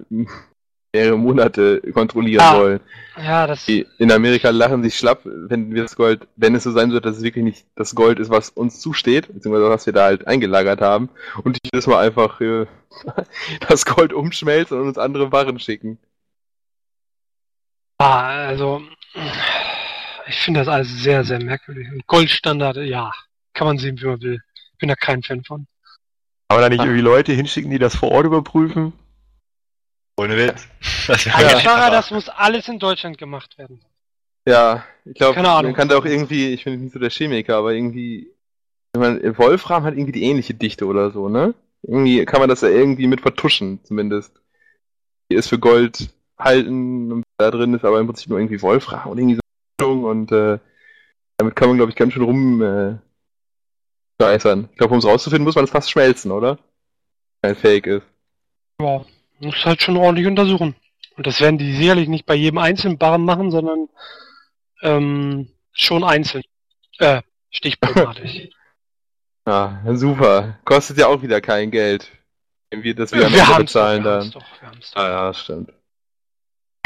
mehrere Monate kontrollieren Ah. wollen. Ja, das. Die in Amerika lachen sich schlapp, wenn wir das Gold, wenn es so sein wird, dass es wirklich nicht das Gold ist, was uns zusteht, beziehungsweise was wir da halt eingelagert haben, und jedes Mal einfach äh, [LAUGHS] das Gold umschmelzen und uns andere Waren schicken. Ah, also, Ich finde das alles sehr, sehr merkwürdig. Und Goldstandard, ja, kann man sehen, wie man will. Ich bin da kein Fan von. Aber da nicht irgendwie Leute hinschicken, die das vor Ort überprüfen? Ohne Witz. [LAUGHS] Das ja. Fahrer, das muss alles in Deutschland gemacht werden. Ja, ich glaube, man kann da auch irgendwie, ich bin nicht so der Chemiker, aber irgendwie, ich meine, Wolfram hat irgendwie die ähnliche Dichte oder so, ne? Irgendwie kann man das ja irgendwie mit vertuschen, zumindest. Die ist für Gold halten und da drin ist aber im Prinzip nur irgendwie Wolfram und irgendwie so eine und äh, damit kann man, glaube ich, ganz schön rum äh, scheißern. Ich glaube, um es rauszufinden, muss man es fast schmelzen, oder? Kein Fake ist. Ja, muss halt schon ordentlich untersuchen. Und das werden die sicherlich nicht bei jedem einzelnen Barren machen, sondern ähm, schon einzeln. Äh, stichprobenartig. [LAUGHS] Ja, super. Kostet ja auch wieder kein Geld. Wenn wir das wieder wir haben's doch, bezahlen wir dann. doch, wir. Ah ja, stimmt.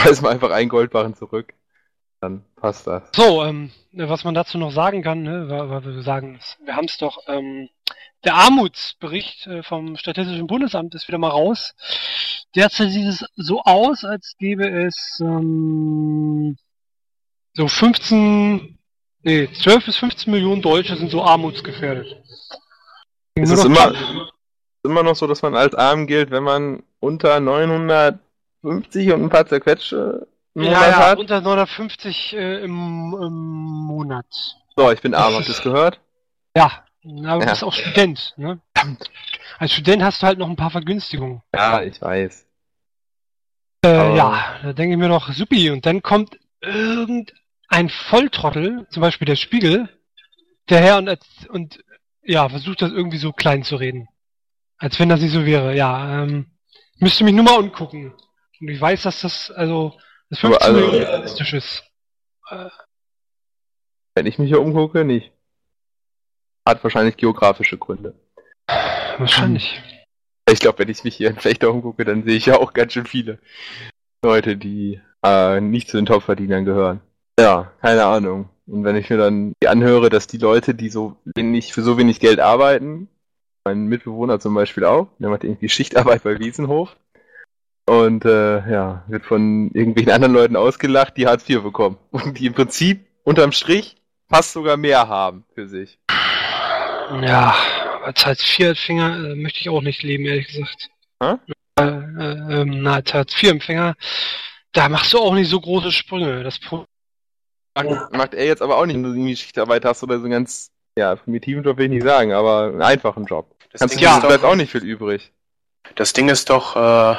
Schmeiß mal einfach einen Goldbarren zurück. Dann passt das. So, ähm, was man dazu noch sagen kann, ne, weil, wir sagen, wir haben es doch, ähm, der Armutsbericht äh, vom Statistischen Bundesamt ist wieder mal raus. Derzeit sieht es so aus, als gäbe es ähm, so 15, nee, 12 bis 15 Millionen Deutsche sind so armutsgefährdet. Ist es immer, immer noch so, dass man als arm gilt, wenn man unter 950 und ein paar zerquetsche im ja, ja, unter 950 äh, im, im Monat. So, ich bin arm, habt ihr das gehört? Ja, aber du Ja. bist auch Student, ne? Als Student hast du halt noch ein paar Vergünstigungen. Ja, ich weiß. Äh, ja, da denke ich mir noch, supi. Und dann kommt irgendein Volltrottel, zum Beispiel der Spiegel, der her und, und ja, versucht das irgendwie so klein zu reden. Als wenn das nicht so wäre. Ja, ähm, müsste mich nur mal umgucken. Und ich weiß, dass das, also, das 15 Aber also- realistisch ist. Wenn ich mich hier umgucke, nicht. Hat wahrscheinlich geografische Gründe. Wahrscheinlich. Ich glaube, wenn ich mich hier in Fechter umgucke, dann sehe ich ja auch ganz schön viele Leute, die äh, nicht zu den Topverdienern gehören. Ja, keine Ahnung. Und wenn ich mir dann anhöre, dass die Leute, die so wenig, für so wenig Geld arbeiten, mein Mitbewohner zum Beispiel auch, der macht irgendwie Schichtarbeit bei Wiesenhof und äh, ja, wird von irgendwelchen anderen Leuten ausgelacht, die Hartz IV bekommen. [LAUGHS] Und die im Prinzip unterm Strich fast sogar mehr haben für sich. Ja, als Hartz IV-Empfänger äh, möchte ich auch nicht leben, ehrlich gesagt. Hä? Äh, äh, ähm, na, als Hartz IV-Empfänger, da machst du auch nicht so große Sprünge. Das Pro Macht, macht er jetzt aber auch nicht, wenn du irgendwie Schichtarbeit hast oder so einen ganz, ja, primitiven Job will ich nicht sagen, aber einen einfachen Job. Das Kannst Ding du, ist bleibt auch nicht viel übrig. Das Ding ist doch, äh,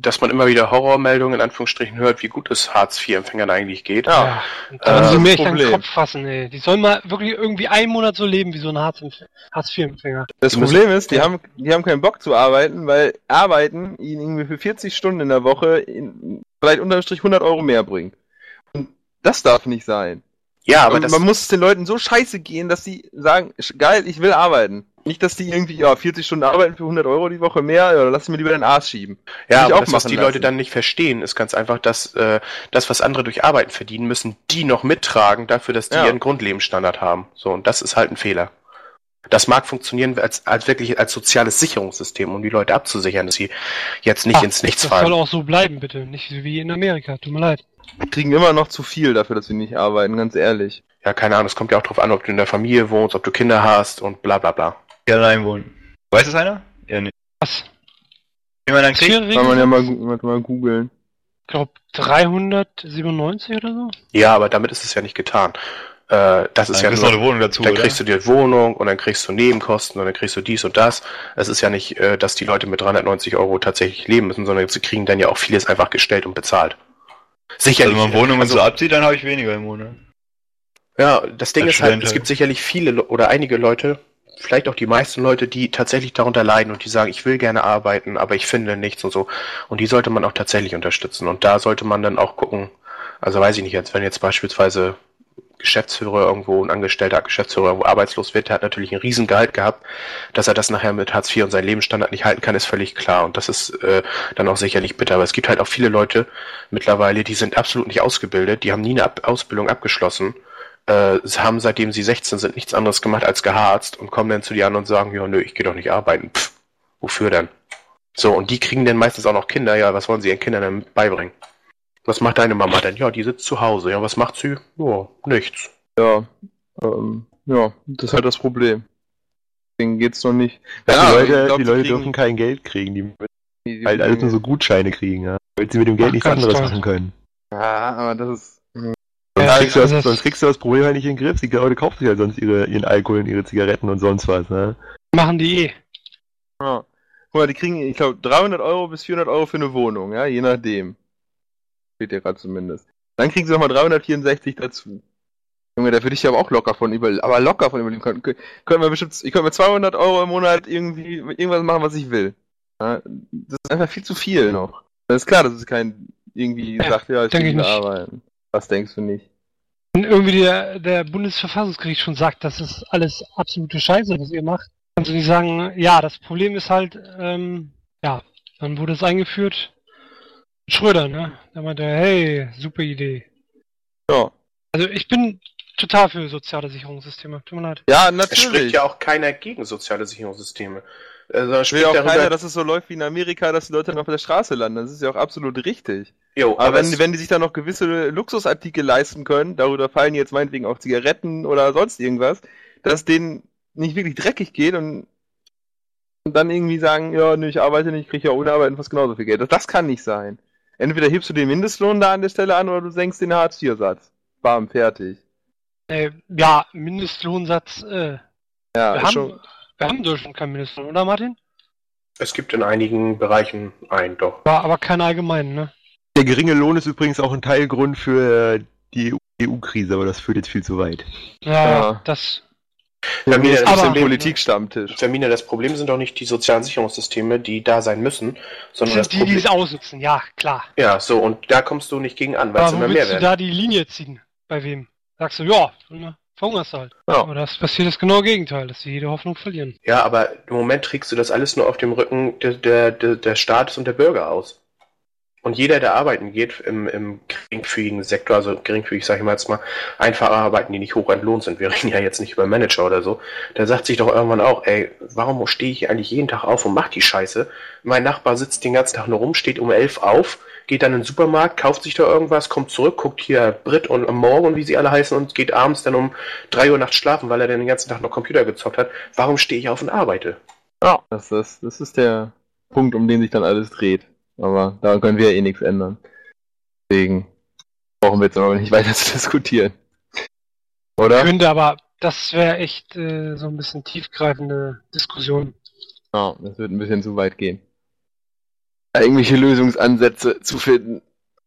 dass man immer wieder Horrormeldungen in Anführungsstrichen hört, wie gut es Hartz-IV-Empfängern eigentlich geht. Ja. da äh, müssen sie mir echt an den. Kopf fassen, ey. Die sollen mal wirklich irgendwie einen Monat so leben wie so ein Hartz- Hartz-IV-Empfänger. Das Die müssen- Problem ist, die ja. haben, die haben keinen Bock zu arbeiten, weil Arbeiten ihnen irgendwie für 40 Stunden in der Woche in, vielleicht unterm Strich 100 Euro mehr bringt. Und das darf nicht sein. Ja, aber Und das, man muss es den Leuten so scheiße gehen, dass sie sagen, "Sch- geil, ich will arbeiten. Nicht, dass die irgendwie, ja, 40 Stunden arbeiten für 100 Euro die Woche mehr, ja, lass ich mir lieber den Arsch schieben. ja, aber auch das, was die Leute lassen. dann nicht verstehen, ist ganz einfach, dass äh, das, was andere durch Arbeiten verdienen, müssen die noch mittragen dafür, dass die Ja. ihren Grundlebensstandard haben. So, und das ist halt ein Fehler. Das mag funktionieren als, als wirklich als soziales Sicherungssystem, um die Leute abzusichern, dass sie jetzt nicht Ach, ins Nichts Das soll fallen. auch so bleiben, bitte. Nicht wie in Amerika. Tut mir leid. Kriegen immer noch zu viel dafür, dass sie nicht arbeiten, ganz ehrlich. Ja, keine Ahnung, es kommt ja auch drauf an, ob du in der Familie wohnst, ob du Kinder hast und bla bla bla. Die allein wohnen. Weiß das einer? Ja, nee. Was? Wie man dann kriegt? Kann man ja mal, mal, mal googeln. Ich glaube 397 oder so. Ja, aber damit ist es ja nicht getan. Äh, das ist Dann ja kriegst nur, eine Wohnung dazu, dann oder? kriegst du dir Wohnung und dann kriegst du Nebenkosten und dann kriegst du dies und das. Es ist ja nicht, äh, dass die Leute mit 390 Euro tatsächlich leben müssen, sondern sie kriegen dann ja auch vieles einfach gestellt und bezahlt. also Sicherlich. wenn man Wohnung und also, so abzieht, dann habe ich weniger im Monat. Ja, das Ding Als ist halt, es halt. gibt sicherlich viele Le- oder einige Leute, vielleicht auch die meisten Leute, die tatsächlich darunter leiden und die sagen, ich will gerne arbeiten, aber ich finde nichts und so. Und die sollte man auch tatsächlich unterstützen. Und da sollte man dann auch gucken, also weiß ich nicht, jetzt wenn jetzt beispielsweise Geschäftsführer irgendwo, ein angestellter Geschäftsführer irgendwo arbeitslos wird, der hat natürlich ein Riesengehalt gehabt, dass er das nachher mit Hartz IV und seinen Lebensstandard nicht halten kann, ist völlig klar. Und das ist äh, dann auch sicherlich bitter. Aber es gibt halt auch viele Leute mittlerweile, die sind absolut nicht ausgebildet, die haben nie eine Ab Ausbildung abgeschlossen, äh, haben seitdem sie 16 sind nichts anderes gemacht als geharzt und kommen dann zu den anderen und sagen, ja, nö, ich gehe doch nicht arbeiten. Pff, wofür denn? So, und die kriegen dann meistens auch noch Kinder. Ja, was wollen sie ihren Kindern denn beibringen? Was macht deine Mama denn? Ja, die sitzt zu Hause. Ja, was macht sie? Ja, nichts. Ja, ähm, ja, das ist halt das Problem. Denen geht's noch nicht. Ja, die Leute, glaub, die Leute kriegen... dürfen kein Geld kriegen. Die, müssen halt alles nur so Gutscheine kriegen, ja. Weil sie mit dem Geld Ach, nichts anderes machen können. Ja, aber das ist Sonst, ja, kriegst du das, also das, sonst kriegst du das Problem halt nicht in den Griff. Die Leute kaufen sich halt sonst ihre, ihren Alkohol und ihre Zigaretten und sonst was. Ne? Machen die eh. Ja. Guck mal, die kriegen, ich glaube, 300 Euro bis 400 Euro für eine Wohnung, ja, je nachdem. Steht ja gerade zumindest. Dann kriegen sie nochmal 364 dazu. Junge, da würde ich ja auch locker von überleben, aber locker von überleben können. Können wir bestimmt, ich könnte mir 200 Euro im Monat irgendwie irgendwas machen, was ich will. Ja, das ist einfach viel zu viel noch. Das ist klar, das ist kein irgendwie sagt, ja, ich will arbeiten. Was denkst du nicht wenn irgendwie der, der Bundesverfassungsgericht schon sagt, das ist alles absolute Scheiße, was ihr macht, kannst du nicht sagen, ja, das Problem ist halt, ähm, ja, dann wurde es eingeführt. Schröder, ne? Da meinte er, hey, super Idee. Ja. Also ich bin total für soziale Sicherungssysteme, tut mir leid. Ja, natürlich. Es spricht ja auch keiner gegen soziale Sicherungssysteme. Also da will auch keiner, dass es so läuft wie in Amerika, dass die Leute dann auf der Straße landen. Das ist ja auch absolut richtig. Jo, aber, aber wenn, wenn die sich dann noch gewisse Luxusartikel leisten können, darüber fallen jetzt meinetwegen auch Zigaretten oder sonst irgendwas, dass denen nicht wirklich dreckig geht und, und dann irgendwie sagen, ja, nee, ich arbeite nicht, ich kriege ja ohne Arbeit fast genauso viel Geld. Das, das kann nicht sein. Entweder hebst du den Mindestlohn da an der Stelle an oder du senkst den Hartz-IV-Satz. Bam, fertig. Äh, ja, Mindestlohnsatz. Äh, ja, wir haben, schon... Wir haben doch keinen Minister, oder Martin? Es gibt in einigen Bereichen einen, doch. War aber kein allgemeinen, ne? Der geringe Lohn ist übrigens auch ein Teilgrund für die EU-Krise, aber das führt jetzt viel zu weit. Ja, ja. das. Termine, das aber, Problem, Politikstammtisch. Termine, das Problem sind doch nicht die sozialen Sicherungssysteme, die da sein müssen, sondern das, das die, Problem... die es aussitzen, ja, klar. Ja, so, und da kommst du nicht gegen an, weil es immer mehr werden. du da die Linie ziehen? Bei wem? Sagst du, ja, ne? verhungerst halt. Ja. Aber das passiert das genaue Gegenteil, dass sie jede Hoffnung verlieren. Ja, aber im Moment trägst du das alles nur auf dem Rücken der, der, der, der Staates und der Bürger aus. Und jeder, der arbeiten geht im, im geringfügigen Sektor, also geringfügig, sage ich mal jetzt mal, einfach Arbeiten, die nicht hoch entlohnt sind, wir reden ja jetzt nicht über Manager oder so, der sagt sich doch irgendwann auch, ey, warum stehe ich eigentlich jeden Tag auf und mache die Scheiße? Mein Nachbar sitzt den ganzen Tag nur rum, steht um elf auf, geht dann in den Supermarkt, kauft sich da irgendwas, kommt zurück, guckt hier Brit und Morgen, wie sie alle heißen, und geht abends dann um drei Uhr nachts schlafen, weil er dann den ganzen Tag noch Computer gezockt hat. Warum stehe ich auf und arbeite? Ja, das ist, das ist der Punkt, um den sich dann alles dreht. Aber daran können wir ja eh nichts ändern. Deswegen brauchen wir jetzt aber nicht [LAUGHS] weiter zu diskutieren. Oder? Ich finde aber das wäre echt äh, so ein bisschen tiefgreifende Diskussion. Ja, oh, das wird ein bisschen zu weit gehen. Irgendwelche Lösungsansätze zu finden.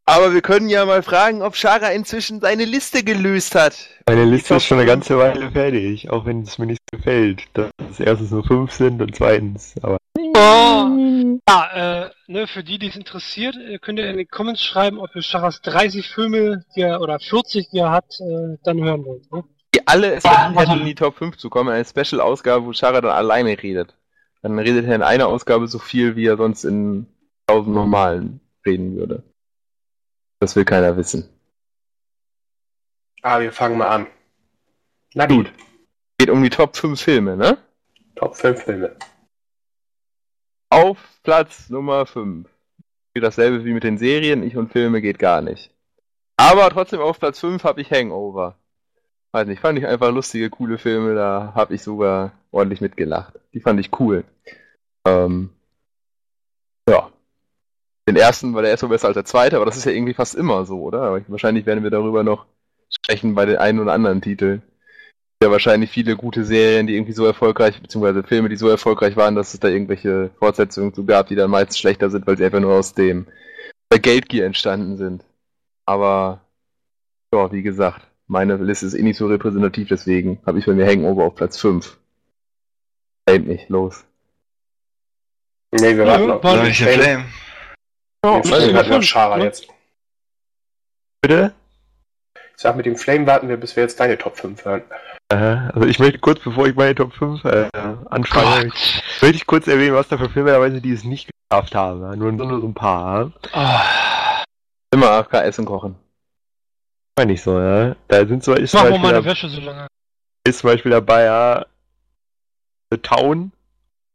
Aber wir können ja mal fragen, ob Shara inzwischen seine Liste gelöst hat. Meine Liste ist schon eine ganze Weile fertig, auch wenn es mir nicht gefällt, dass es erstens nur fünf sind und zweitens, aber Oh. Ja, äh, ne, für die, die es interessiert, äh, könnt ihr in den Comments schreiben, ob ihr Charas 30 Filme die er, oder 40, die er hat, äh, dann hören wollt. Ne? Die alle es verdient hätten, in die Top 5 zu kommen. Eine Special-Ausgabe, wo Chara dann alleine redet. Dann redet er in einer Ausgabe so viel, wie er sonst in 1000 normalen reden würde. Das will keiner wissen. Ah, wir fangen mal an. Na gut. Geht um die Top 5 Filme, ne? Top 5 Filme. Auf Platz Nummer 5. Dasselbe wie mit den Serien, ich und Filme geht gar nicht. Aber trotzdem auf Platz 5 habe ich Hangover. Weiß nicht, fand ich einfach lustige, coole Filme, da habe ich sogar ordentlich mitgelacht. Die fand ich cool. Ähm, ja. Den ersten war der erste besser als der zweite, aber das ist ja irgendwie fast immer so, oder? Aber wahrscheinlich werden wir darüber noch sprechen bei den einen oder anderen Titeln ja wahrscheinlich viele gute Serien, die irgendwie so erfolgreich, beziehungsweise Filme, die so erfolgreich waren, dass es da irgendwelche Fortsetzungen zu gab, die dann meistens schlechter sind, weil sie einfach nur aus dem Geldgier entstanden sind. Aber ja, wie gesagt, meine Liste ist eh nicht so repräsentativ, deswegen habe ich bei mir Hangover auf Platz 5. Aimt nicht, los. Nee, wir warten auf Flame. Flame. Oh, jetzt warten wir auf Schara jetzt. Bitte? Ich sag, mit dem Flame warten wir, bis wir jetzt deine Top 5 hören. Äh, also ich möchte kurz, bevor ich meine Top 5 äh, anfange, möchte ich kurz erwähnen, was da für Filme dabei sind, die es nicht geschafft haben. Nur, nur so ein paar. Oh. Immer AFK essen kochen. Meine ich so, ja. Da sind so, ist Mach mal meine Wäsche so lange. Ist zum Beispiel dabei, ja, The Town,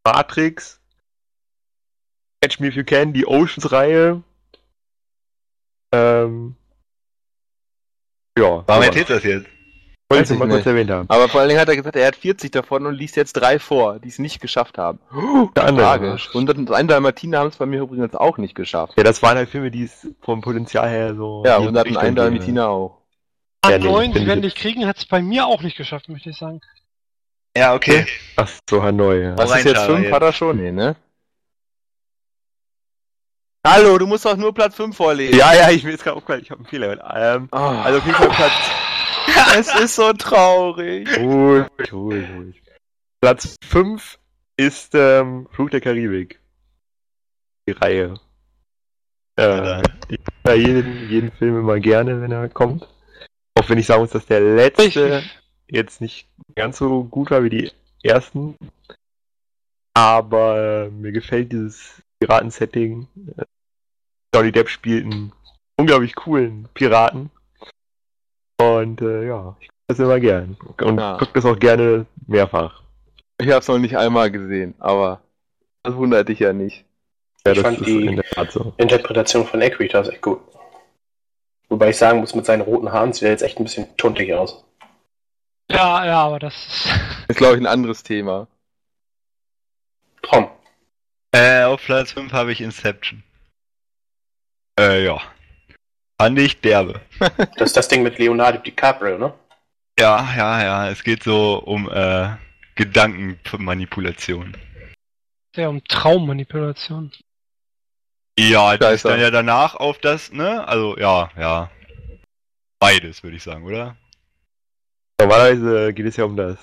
Matrix, Catch Me If You Can, die Oceans-Reihe. Ähm, ja. Warum erzählt das jetzt? Erwähnt haben. Aber vor allen Dingen hat er gesagt, er hat 40 davon und liest jetzt drei vor, die es nicht geschafft haben. [GASPS] Der andere. Tragisch. Und ein Dalmatiner haben es bei mir übrigens auch nicht geschafft. Ja, das waren halt Filme, die es vom Potenzial her so. Ja, die und einen gehen. Dalmatiner auch. Ja, nee, A9, find sie ich werden dich kriegen, hat es bei mir auch nicht geschafft, möchte ich sagen. Ja, okay. Ach so, Hanoi. Ja. Was ist jetzt Schara, 5? jetzt. Hat er schon? Nee, ne? Hallo, du musst doch nur Platz 5 vorlesen. ja, ja, ich will jetzt gerade aufgefallen, ich habe einen Fehler. Ähm, Oh, also auf jeden Fall Platz. [LAUGHS] es ist so traurig. ruhig, ruhig, ruhig. Platz 5 ist ähm, Flug der Karibik. Die Reihe. Äh, Ja. ich ja jeden, jeden Film immer gerne, wenn er kommt. Auch wenn ich sagen muss, dass der letzte jetzt nicht ganz so gut war wie die ersten. Aber äh, mir gefällt dieses Piraten-Setting. Äh, Johnny Depp spielt einen unglaublich coolen Piraten. Und äh, ja, ich gucke das immer gern. Und Ja. gucke das auch gerne mehrfach. Ich hab's noch nicht einmal gesehen, aber das wundert dich ja nicht. Ja, Ich das fand ist die- in der Tat so. Interpretation von Equita ist echt gut. Wobei ich sagen muss, mit seinen roten Haaren sieht er jetzt echt ein bisschen tuntig aus. Ja, ja, aber das ist. [LAUGHS] Ist, glaube ich, ein anderes Thema. Tom. Äh, auf Platz 5 habe ich Inception. Äh, ja. Fand ich derbe. [LAUGHS] Das ist das Ding mit Leonardo DiCaprio, ne? Ja, ja, ja. Es geht so um äh, Gedankenmanipulation. Ja, um Traummanipulation. Ja, das ist dann ja danach auf das, ne? Also, ja, ja. Beides, würde ich sagen, oder? Normalerweise geht es ja um das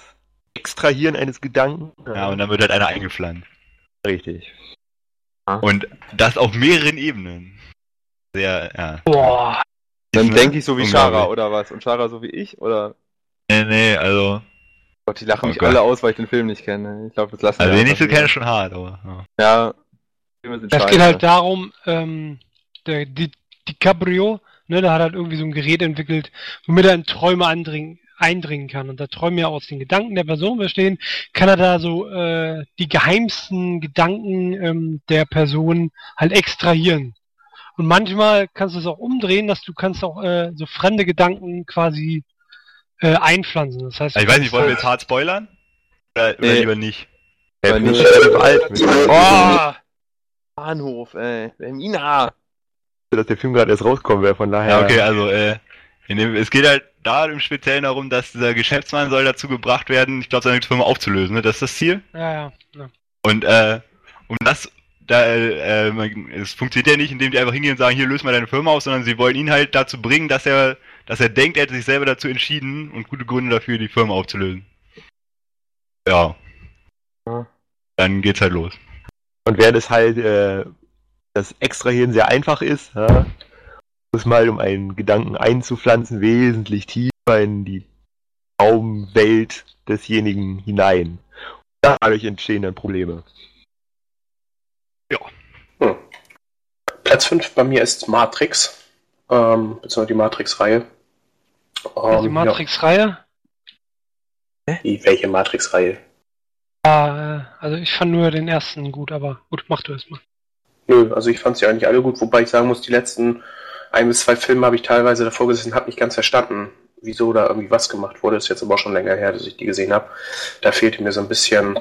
Extrahieren eines Gedanken. Ja, und dann wird halt einer eingepflanzt. Richtig. Und das auf mehreren Ebenen. Sehr, ja. Boah. Dann denke ich so wie. Shara, oder was? Und Shara so wie ich? Oder? Nee, nee, also. Gott, die lachen Oh mich Gott. alle aus, weil ich den Film nicht kenne. Ich glaube, das lassen Also wir den einfach nächsten kenne ich schon hart, aber. Ja. Ja. Scheiße. geht halt darum, ähm, der Di DiCaprio, ne, der hat halt irgendwie so ein Gerät entwickelt, womit er in Träume andringen, eindringen kann. Und da Träume ja aus den Gedanken der Person bestehen, kann er da so äh, die geheimsten Gedanken ähm, der Person halt extrahieren. Und manchmal kannst du es auch umdrehen, dass du kannst auch äh, so fremde Gedanken quasi äh, einpflanzen. Das heißt, Also ich weiß nicht, wollen wir jetzt hart spoilern? Oder, Nee. lieber nicht? Aber Film ist nicht-. Mit Oh! Bahnhof, ey. Mina! dass der Film gerade erst rauskommen wäre, von daher. Ja, okay, also, äh, in dem, es geht halt da im Speziellen darum, dass dieser Geschäftsmann soll dazu gebracht werden, ich glaube, seine Firma aufzulösen, ne? Das ist das Ziel. ja, ja, ja. Und, äh, um das, da, äh, man- es funktioniert ja nicht, indem die einfach hingehen und sagen, hier löst mal deine Firma auf, sondern sie wollen ihn halt dazu bringen, dass er, dass er denkt, er hätte sich selber dazu entschieden und gute Gründe dafür, die Firma aufzulösen. Ja. Ja. Dann geht's halt los. Und während es halt äh, das Extrahieren sehr einfach ist, ja, muss mal, um einen Gedanken einzupflanzen, wesentlich tiefer in die Traumwelt desjenigen hinein. Dadurch entstehen dann Probleme. Hm. Platz 5 bei mir ist Matrix. Ähm, beziehungsweise die Matrix-Reihe. die Ähm, Matrix-Reihe. Ja. Die, welche Matrix-Reihe? Ja, äh, also ich fand nur den ersten gut, aber gut, mach du es mal. Nö, also ich fand sie eigentlich alle gut, wobei ich sagen muss, die letzten ein bis zwei Filme habe ich teilweise davor gesessen und habe nicht ganz verstanden, wieso da irgendwie was gemacht wurde. Das ist jetzt aber auch schon länger her, dass ich die gesehen habe. Da fehlte mir so ein bisschen,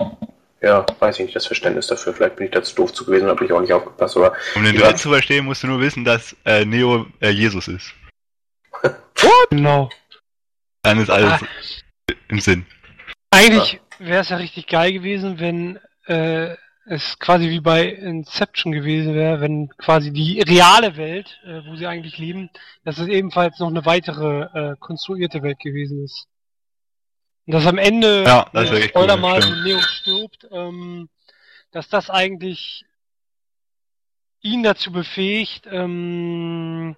ja, weiß ich nicht, das Verständnis dafür. Vielleicht bin ich da zu doof zu gewesen und habe ich auch nicht aufgepasst. Aber Um den dritten zu verstehen, musst du nur wissen, dass äh, Neo äh, Jesus ist. [LAUGHS] Genau. Dann ist alles Ah. im Sinn. Eigentlich wäre es ja richtig geil gewesen, wenn äh, es quasi wie bei Inception gewesen wäre, wenn quasi die reale Welt, äh, wo sie eigentlich leben, dass es ebenfalls noch eine weitere äh, konstruierte Welt gewesen ist. Und dass am Ende, Ja, das äh, Spoiler cool, mal, stimmt. wenn Neo stirbt, ähm, dass das eigentlich ihn dazu befähigt, ähm,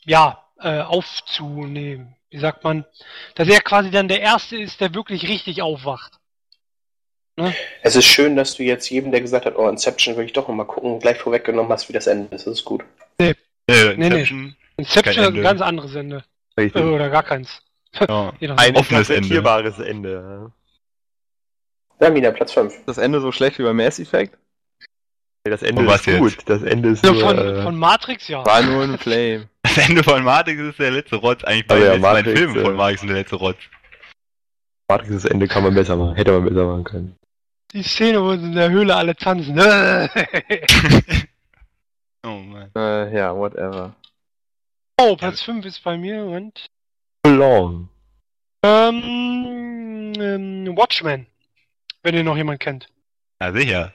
ja, äh, aufzunehmen. Wie sagt man? Dass er quasi dann der Erste ist, der wirklich richtig aufwacht. es ist schön, dass du jetzt jedem, der gesagt hat, oh, Inception will ich doch nochmal gucken, gleich vorweggenommen hast, wie das Ende ist. Das ist gut. Äh, nee. Inception, Inception Kein hat ein Ende. ganz anderes Ende. Richtig. Äh, oder gar keins. [LAUGHS] ja. Ein offenes Ende. interpretierbares Ende. Ja, Mina, Platz 5. Das Ende so schlecht wie bei Mass Effect? Das Ende was ist jetzt? gut. Das Ende ist Ja, nur, von, äh, von Matrix, ja. War nur ein Flame. [LAUGHS] Das Ende von Matrix ist der letzte Rotz. Eigentlich bei ja, den letzten beiden Matrix, Filmen von äh, Matrix ist der letzte Rotz. Matrix, das Ende kann man besser machen. Hätte man besser machen können. Die Szene, wo sie in der Höhle alle tanzen. [LAUGHS] Oh Mann. Äh, ja, whatever. oh, Platz 5 ist bei mir und Long. ähm, ähm, Watchmen. Wenn ihr noch jemand kennt. Ja, sicher.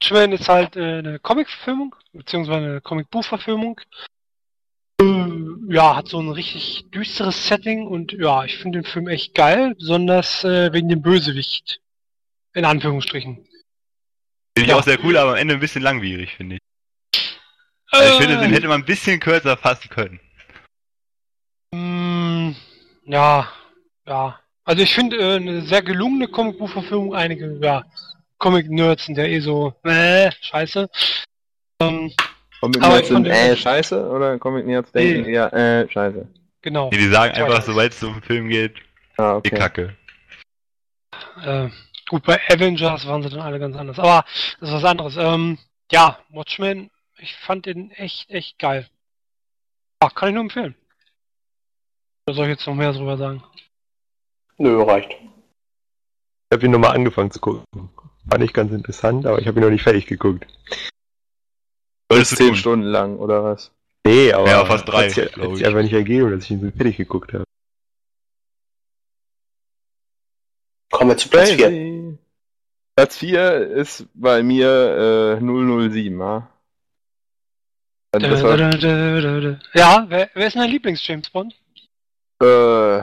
Watchmen ist halt äh, eine Comic-Verfilmung, beziehungsweise eine Comic-Buch-Verfilmung. Äh, Ja, hat so ein richtig düsteres Setting und ja, ich finde den Film echt geil, besonders äh, wegen dem Bösewicht. In Anführungsstrichen. Finde ich Ja. auch sehr cool, aber am Ende ein bisschen langwierig, finde ich. Also ich finde, den Äh, hätte man ein bisschen kürzer fassen können. Ja, ja. Also ich finde äh, eine sehr gelungene Comicbuchverfilmung. Einige, ja, Comic-Nerds sind ja eh so, äh, scheiße. Ähm, Comic Aber Nerds ich fand sind äh, scheiße oder Comic Nerds denken Nee. eher äh, scheiße? genau. Nee, die sagen einfach, sobald es um den Film geht, Ah, die okay. Kacke. Äh, gut, bei Avengers waren sie dann alle ganz anders. Aber das ist was anderes. Ähm, ja, Watchmen, ich fand den echt, echt geil. Ja, kann ich nur empfehlen. Oder soll ich jetzt noch mehr drüber sagen? Nö, reicht. Ich habe ihn nochmal angefangen zu gucken. Fand ich ganz interessant, aber ich habe ihn noch nicht fertig geguckt. Solltest du Zehn tun. Stunden lang, oder was? Nee, aber Ja, fast drei, hat sich, hat sich ich. einfach nicht ergeben, dass ich ihn so fertig geguckt habe. Kommen wir zu Platz 4. Crazy. Platz 4 ist bei mir äh, 007, ja. Also das Ja, wer, wer ist denn dein Lieblings-James Bond? Äh,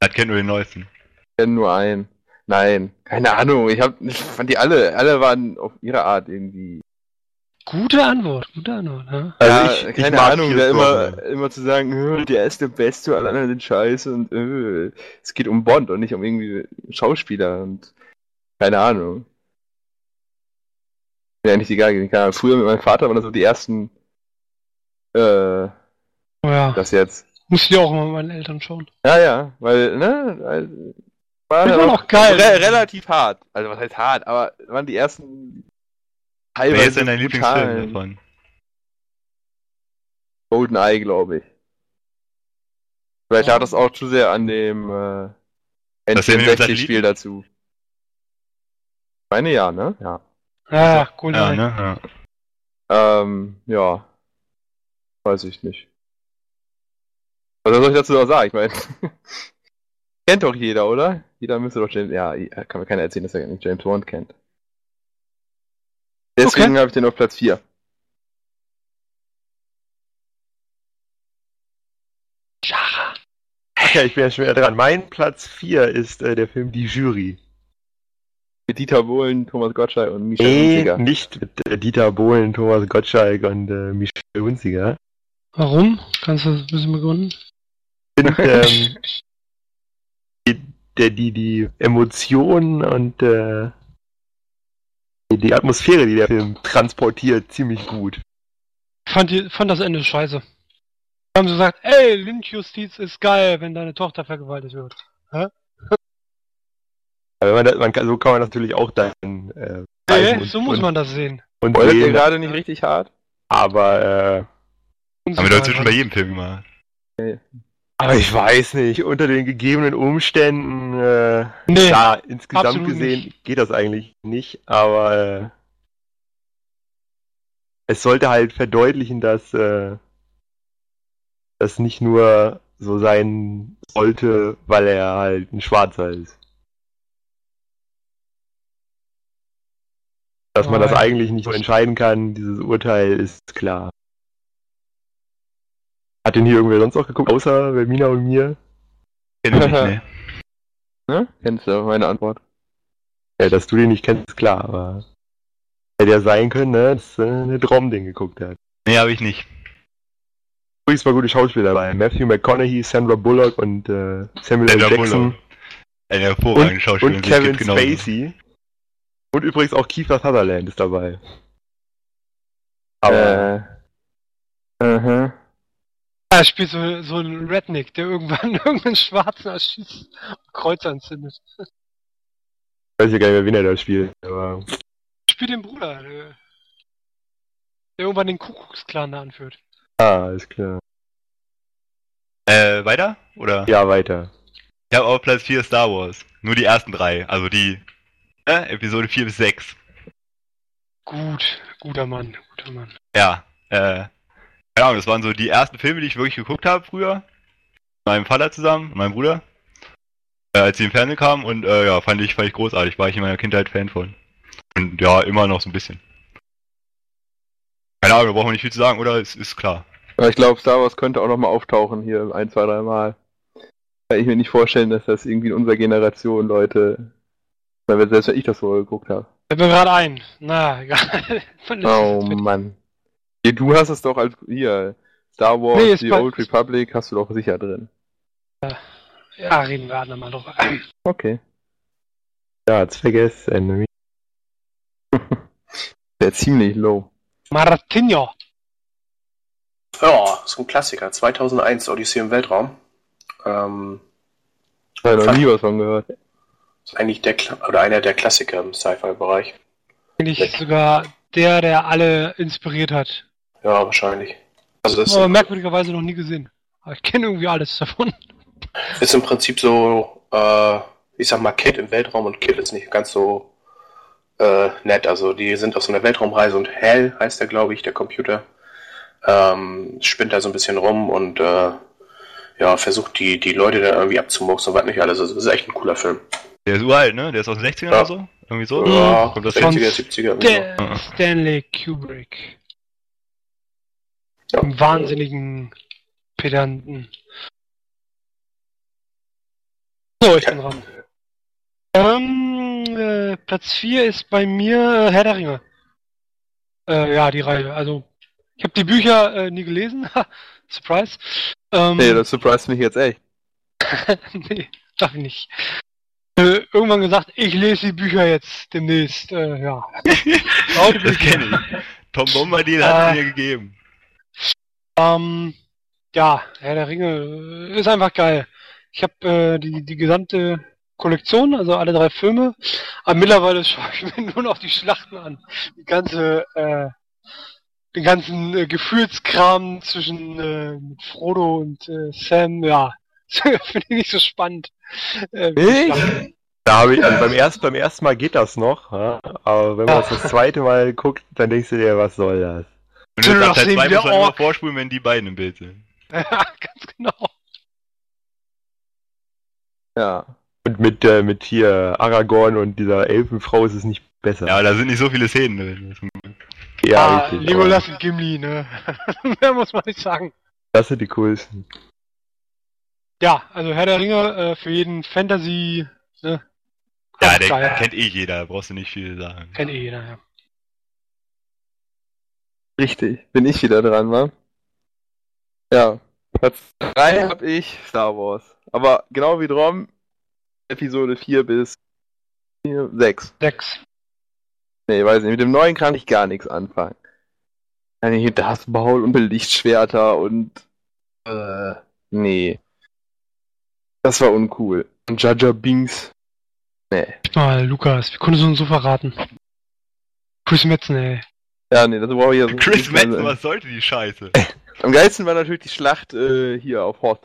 Das kennt nur den neuesten. ich kenn nur einen. Nein, keine Ahnung. Ich, hab, ich fand die alle, alle waren auf ihre Art irgendwie. Gute Antwort, gute Antwort. Ja. Also ja, ich- ich keine mag Ahnung, da immer, Brosnan. immer zu sagen, "Hö, der ist der Beste, alle anderen sind scheiße und äh, es geht um Bond und nicht um irgendwie Schauspieler und keine Ahnung. Ja, nicht egal, keine Ahnung. Früher mit meinem Vater waren das so die ersten, äh, Oh ja, das jetzt. Muss ich auch mal mit meinen Eltern schauen. Ja, ja, weil, ne, war ja immer noch geil. Re relativ hart. Also was heißt hart, aber waren die ersten Wer ist denn dein Lieblingsfilm davon? Golden Eye, glaube ich. Vielleicht lag das auch zu sehr an dem äh, Das ist ja mit dem N64-Spiel dazu. Ich meine ja, ne? Ja. Ja, ja, cool. Ja, ne? Ja. Ähm, ja. Weiß ich nicht. Was soll ich dazu noch sagen? Ich meine, [LAUGHS] kennt doch jeder, oder? Jeder müsste doch James, ja, kann mir keiner erzählen, dass er nicht James Bond kennt. Deswegen habe ich den auf Platz 4. Schara. Ach ja, ich bin ja schon wieder dran. Mein Platz 4 ist äh, der Film Die Jury. Mit Dieter Bohlen, Thomas Gottschalk und Michel Nee, Hunziker. nicht mit äh, Dieter Bohlen, Thomas Gottschalk und äh, Michel Hunziger. Warum? Kannst du das ein bisschen begründen? Ich finde, [LAUGHS] ähm, die, der, die, die Emotionen und äh, die, Atmosphäre, die der Film transportiert, ziemlich gut. Ich fand, die, fand das Ende scheiße. Da haben sie gesagt, ey, Lynchjustiz ist geil, wenn deine Tochter vergewaltigt wird. Aber wenn man das, man kann, so kann man natürlich auch dann äh, Nee, greifen und- so muss und, man das sehen. und Wollt ihr gerade nicht richtig hart? aber äh, Haben wir doch inzwischen bei jedem Film gemacht. Aber ich weiß nicht, unter den gegebenen Umständen äh, Nee, Ja, insgesamt gesehen nicht. geht das eigentlich nicht, aber äh, es sollte halt verdeutlichen, dass äh, das nicht nur so sein sollte, weil er halt ein Schwarzer ist. Dass man das eigentlich nicht so entscheiden kann, dieses Urteil ist klar. Hat den hier irgendwer sonst noch geguckt, außer Vermina und mir? Kenn ich nicht, ne? [LAUGHS] Ne? Kennst du meine Antwort? Ja, dass du den nicht kennst, ist klar, aber hätte ja sein können, ne, dass äh, eine Drom den geguckt hat. Nee, habe ich nicht. Übrigens mal gute Schauspieler dabei. Matthew McConaughey, Sandra Bullock und äh, Samuel L. Sandra Jackson Bullock. Eine hervorragende Schauspielerin. und Kevin genauso. Spacey. Und übrigens auch Kiefer Sutherland ist dabei. Aber Äh, aha. Er spielt so, so ein Redneck, der irgendwann [LAUGHS] irgendeinen Schwarzen erschießt und Kreuzer entzündet. weiß ich gar nicht mehr, wen er da spielt. Aber Spielt den Bruder. der irgendwann den Kuckucksklan da anführt. Ah, alles klar. Äh, weiter? Oder? Ja, weiter. Ich habe auf Platz 4 Star Wars. Nur die ersten drei. Also die äh, Episode 4 bis 6. Gut, guter Mann, guter Mann. Ja, äh, keine Ahnung, das waren so die ersten Filme, die ich wirklich geguckt habe früher. Mit meinem Vater zusammen, meinem Bruder. Äh, als sie im Fernsehen kamen und äh, ja, fand ich, fand ich großartig. War ich in meiner Kindheit Fan von. Und ja, immer noch so ein bisschen. Keine Ahnung, da brauchen wir nicht viel zu sagen, oder? Es ist klar. Aber ich glaube, Star Wars könnte auch nochmal auftauchen hier ein, zwei, drei Mal. Kann ich mir nicht vorstellen, dass das irgendwie in unserer Generation Leute, weil selbst wenn ich das so geguckt habe. Fällt mir gerade ein. Na, [LAUGHS] egal. Oh Mann. Hier, du hast es doch als hier Star Wars, Nee, The Old Republic hast du doch sicher drin. Ja, reden wir andermal drüber. Okay. Ja, hat's vergessen. [LAUGHS] Der ziemlich low. Martinho. Ja, so ein Klassiker. 2001 Odyssee im Weltraum. Ähm, Ich habe noch nie was von gehört. ist eigentlich der Kla oder einer der Klassiker im Sci-Fi-Bereich. Eigentlich sogar der, der alle inspiriert hat. Ja, wahrscheinlich. Also das Aber merkwürdigerweise noch nie gesehen. Aber ich kenne irgendwie alles davon. ist im Prinzip so, äh, ich sag mal, Kid im Weltraum und Kid ist nicht ganz so äh, nett. Also die sind auf so einer Weltraumreise und Hell heißt der, glaube ich, der Computer. Ähm, spinnt da so ein bisschen rum und äh, ja, versucht die, die Leute dann irgendwie abzumurksen und was nicht alles. Also, das ist echt ein cooler Film. Der ist uralt, ne? Der ist aus den 60ern Ja. oder so? Irgendwie so? Ja, Kommt das 60er, Sonst 70er. irgendwie Der Ja. Stanley Kubrick. Wahnsinnigen Pedanten. So, ich bin dran. Ähm, äh, Platz 4 ist bei mir äh, Herr der Ringe. Äh, ja, die Reihe. Also, ich habe die Bücher äh, nie gelesen. [LAUGHS] Surprise. Ähm, Nee, das surprised mich jetzt echt. [LAUGHS] nee, darf ich nicht. Äh, irgendwann gesagt, ich lese die Bücher jetzt demnächst. Äh, ja. [LAUGHS] Das kenne ich. Tom Bombadil hat es Äh. mir gegeben. Ähm, ja, Herr der Ringe äh, ist einfach geil. Ich habe äh, die, die gesamte Kollektion, also alle drei Filme, aber mittlerweile [LAUGHS] schaue ich mir nur noch die Schlachten an. Die ganze, äh, den ganzen äh, Gefühlskram zwischen äh, Frodo und äh, Sam, ja, [LAUGHS] finde ich nicht so spannend. Äh? Schlachten. Da habe ich, also beim ersten, beim ersten Mal geht das noch, ja? aber wenn man das das zweite Mal guckt, dann denkst du dir, was soll das? Und neben zwei der muss man immer vorspulen, wenn die beiden im Bild sind. [LAUGHS] ja, ganz genau. Ja. Und mit, äh, mit hier Aragorn und dieser Elfenfrau ist es nicht besser. Ja, da sind nicht so viele Szenen drin. ja ah, richtig. Legolas und Gimli, ne? [LAUGHS] Mehr muss man nicht sagen. Das sind die coolsten. Ja, also Herr der Ringe äh, für jeden Fantasy, ne? Ja, der kennt eh jeder, brauchst du nicht viel sagen. Kennt eh jeder, ja. Richtig. Bin ich wieder dran, wa? Ja. Platz 3 habe ich Star Wars. Aber genau wie Drom, Episode 4 bis 4, 6. Sechs. Nee, weiß nicht. Mit dem neuen kann ich gar nichts anfangen. Ja, nee, das Maul und Lichtschwerter und. Äh, nee. Das war uncool. Und Jaja Binks. Nee. Mal, Lukas, wie konntest du uns so verraten? Chris Metzen, ey. Ja, nee, das brauche ich jetzt Chris Madsen, was sollte die Scheiße? Am geilsten war natürlich die Schlacht äh, hier auf Hot.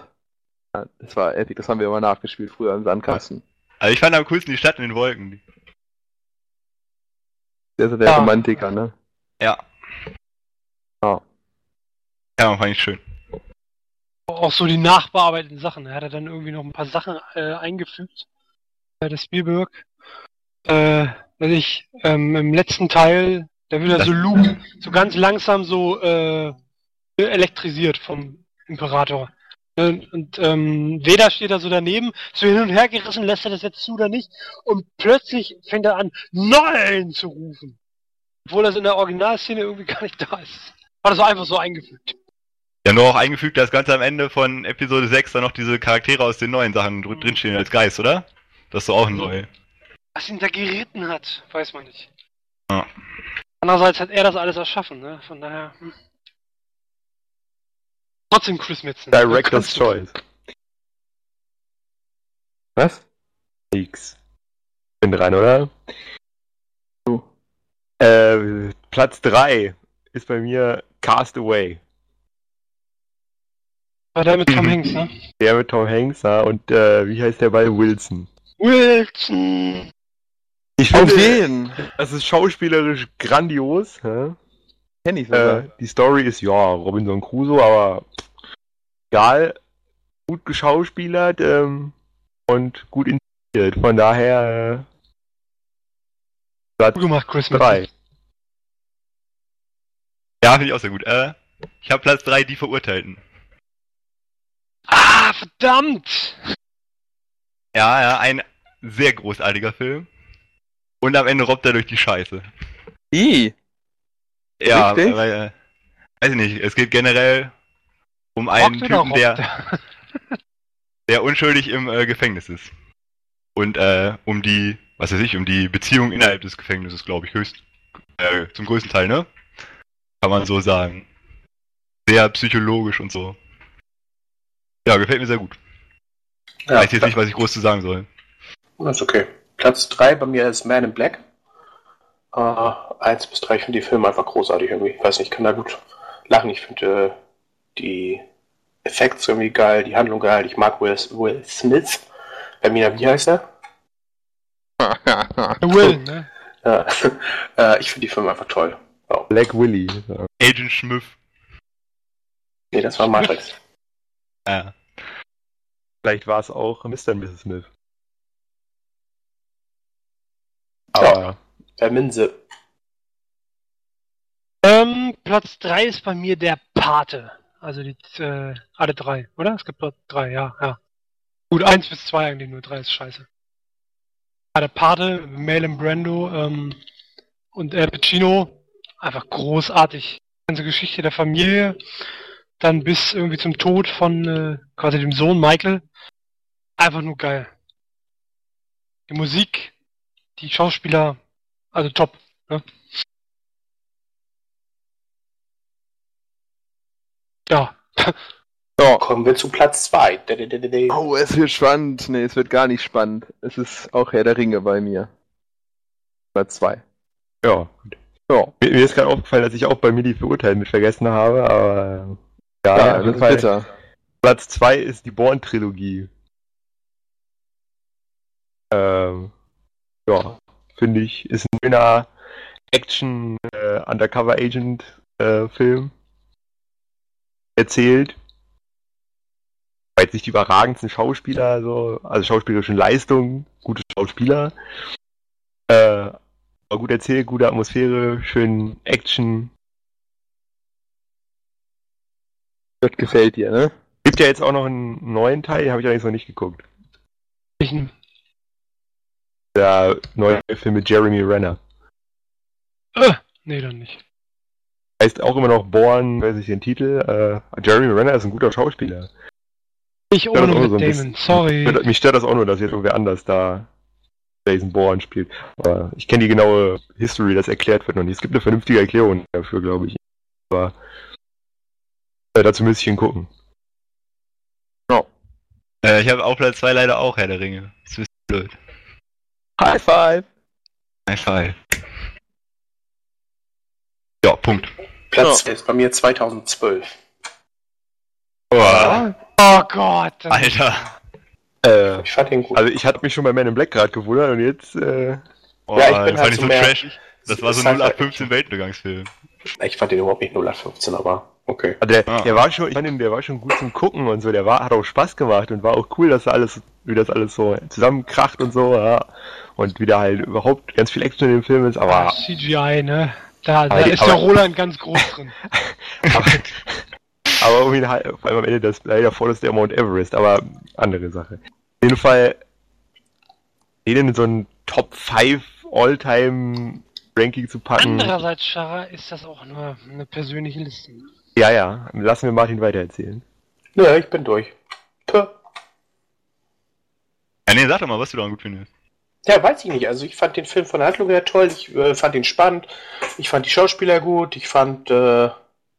Ja, das war epic, das haben wir immer nachgespielt früher im Sandkasten. Also ich fand am coolsten die Stadt in den Wolken. Der ist ja der Ja. Romantiker, ne? Ja. Ja. Ja, fand ich schön. Auch so die nachbearbeiteten Sachen. Er hat er dann irgendwie noch ein paar Sachen äh, eingefügt. Äh, der Spielberg. Äh, weiß ich, ähm, im letzten Teil, da wird er so Luke so ganz langsam so äh, elektrisiert vom Imperator. Und, und ähm, Vader steht da so daneben, so hin und her gerissen, lässt er das jetzt zu oder nicht. Und plötzlich fängt er an, Nein zu rufen. Obwohl das in der Originalszene irgendwie gar nicht da ist. War das so einfach so eingefügt. Ja, nur auch eingefügt, dass ganz am Ende von Episode 6 dann noch diese Charaktere aus den neuen Sachen dr drinstehen als Geist, oder? Das ist doch auch neu. Was ihn da geritten hat, weiß man nicht. Ja. Andererseits hat er das alles erschaffen, ne? Von daher. Hm. Trotzdem Chris Metzen. Director's Choice. Was? X. Bin dran, oder? Du. Äh, Platz 3. ist bei mir Cast Away. War der mit Tom Hanks, ne? Der mit Tom Hanks, ja, und äh, wie heißt der bei Wilson? Wilson! Ich Auf finde, wen? das ist schauspielerisch grandios. Ja? Kenn ich sogar. Äh, die Story ist ja Robinson Crusoe, aber egal, gut geschauspielert ähm, und gut inszeniert. Von daher äh, Platz Gut gemacht, Chris drei. Metzen. Ja, finde ich auch sehr gut. Äh, ich habe Platz 3, die Verurteilten. Ah, verdammt! Ja, ja, ein sehr großartiger Film. Und am Ende robbt er durch die Scheiße. I. Ja, Richtig? weil, äh, weiß ich nicht, es geht generell um einen Rockt oder Typen, der, robbt? der unschuldig im äh, Gefängnis ist. Und äh, um die, was weiß ich, um die Beziehung innerhalb des Gefängnisses, glaube ich, höchst, äh, zum größten Teil, ne? Kann man so sagen. Sehr psychologisch und so. Ja, gefällt mir sehr gut. Ja, weiß jetzt nicht, was ich groß zu sagen soll. Das ist okay. Platz 3 bei mir ist Man in Black. Äh, 1 bis 3, ich finde die Filme einfach großartig irgendwie. Ich weiß nicht, ich kann da gut lachen. Ich finde äh, die Effekte irgendwie geil, die Handlung geil. Ich mag Will, Will Smith. Bei mir, wie heißt er? [LAUGHS] Will, ne? Ja. [LAUGHS] äh, ich finde die Filme einfach toll. Oh. Black Willy. Ja. Agent Smith. Nee, das war Matrix. [LAUGHS] Ja. Vielleicht war es auch Mr. und Mrs. Smith. Aber Der Minze. Ähm, Platz 3 ist bei mir der Pate. Also die, äh, alle drei, oder? Es gibt dort drei, ja, ja. Gut, eins bis zwei eigentlich nur, drei ist scheiße. Ja, der Pate, Malin Brando, ähm, und Al Pacino, einfach großartig. Die ganze Geschichte der Familie, dann bis irgendwie zum Tod von äh, quasi dem Sohn Michael. Einfach nur geil. Die Musik, die Schauspieler, also top. Ne? Ja. So. Kommen wir zu Platz 2. Oh, es wird spannend. Nee, es wird gar nicht spannend. Es ist auch Herr der Ringe bei mir. Platz 2. ja. Ja. Mir, mir ist gerade aufgefallen, dass ich auch bei mir die Verurteilten mit vergessen habe, aber ja, Ja, das ist bitter. Platz 2 ist die Born-Trilogie. Ähm, ja, finde ich, ist ein schöner Action äh, Undercover Agent äh, Film. Erzählt. War jetzt nicht die überragendsten Schauspieler, so, also schauspielerischen Leistungen, gute Schauspieler. Äh, aber gut erzählt, gute Atmosphäre, schön Action. Das gefällt dir, ne? Gibt ja jetzt auch noch einen neuen Teil, den habe ich allerdings noch nicht geguckt. Ich, Der neue Film mit Jeremy Renner. äh, nee, dann nicht. Heißt auch immer noch Born, weiß ich den Titel. Äh, Jeremy Renner ist ein guter Schauspieler. Ich Ja, ohne mit so Damon, bisschen. sorry. Mich stört das auch nur, dass jetzt irgendwer anders da Jason Bourne spielt. Aber ich kenne die genaue History, das erklärt wird noch nicht. Es gibt eine vernünftige Erklärung dafür, glaube ich. Aber äh, dazu müsste ich hingucken. Äh, ich habe auch Platz 2 leider auch Herr der Ringe. Das ist ein bisschen blöd. High five! High five. Ja, Punkt. Platz 2 ist bei mir 2012. Oh, Oh Gott. Alter. Äh, Ich fand den gut. also ich hatte mich schon bei Man in Black gerade gewundert und jetzt, äh, Oh, Ja, ich bin halt so so trashig. Das war so ist halt 0815 Weltuntergangsfilm. Ich fand den überhaupt nicht 0815, aber okay. also der, Ah. der war schon, ich fand ihn, der war schon gut zum Gucken und so. Der war, hat auch Spaß gemacht und war auch cool, dass da alles, wie das alles so zusammenkracht und so, ja. Und wieder halt überhaupt ganz viel Action in dem Film ist, aber Ah, CGI, ne? Da, da Aber ist der aber- Roland ganz groß drin. [LAUGHS] aber, aber irgendwie halt, vor allem am Ende das leider vorderste der Mount Everest, aber andere Sache. Auf jeden Fall, den in so ein Top 5 All-Time Ranking zu packen. Andererseits, Schara, ist das auch nur eine persönliche Liste. Ja, ja, lassen wir Martin weitererzählen. Nö, ich bin durch. Puh. Ja, nee, sag doch mal, was du daran gut findest. Ja, weiß ich nicht. Also ich fand den Film von der Handlung her toll, ich äh, fand ihn spannend, ich fand die Schauspieler gut, ich fand äh,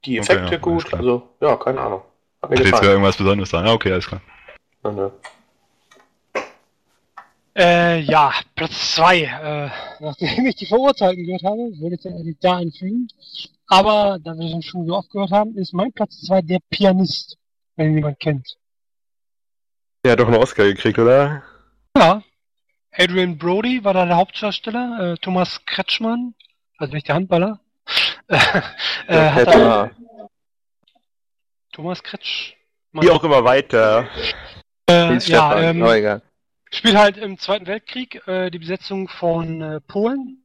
die Okay, Effekte ja, alles gut. Also, ja, keine Ahnung. Hat mir Hat jetzt irgendwas Besonderes dran. Ja, okay, alles klar. Nö, nö. Äh, ja, Platz 2. Äh, [LAUGHS] nachdem ich die Verurteilten gehört habe, würde ich dann eigentlich da einfügen. Aber, da wir schon so oft gehört haben, ist mein Platz 2 der Pianist, wenn ihn jemand kennt. Der hat doch einen Oscar gekriegt, oder? Ja. Adrian Brody war da der Hauptdarsteller, äh, Thomas Kretschmann, also nicht der Handballer. [LAUGHS] äh, hat da. Thomas Kretsch. Wie auch immer weiter. Äh, ja, ähm, egal. spielt halt im Zweiten Weltkrieg äh, die Besetzung von äh, Polen.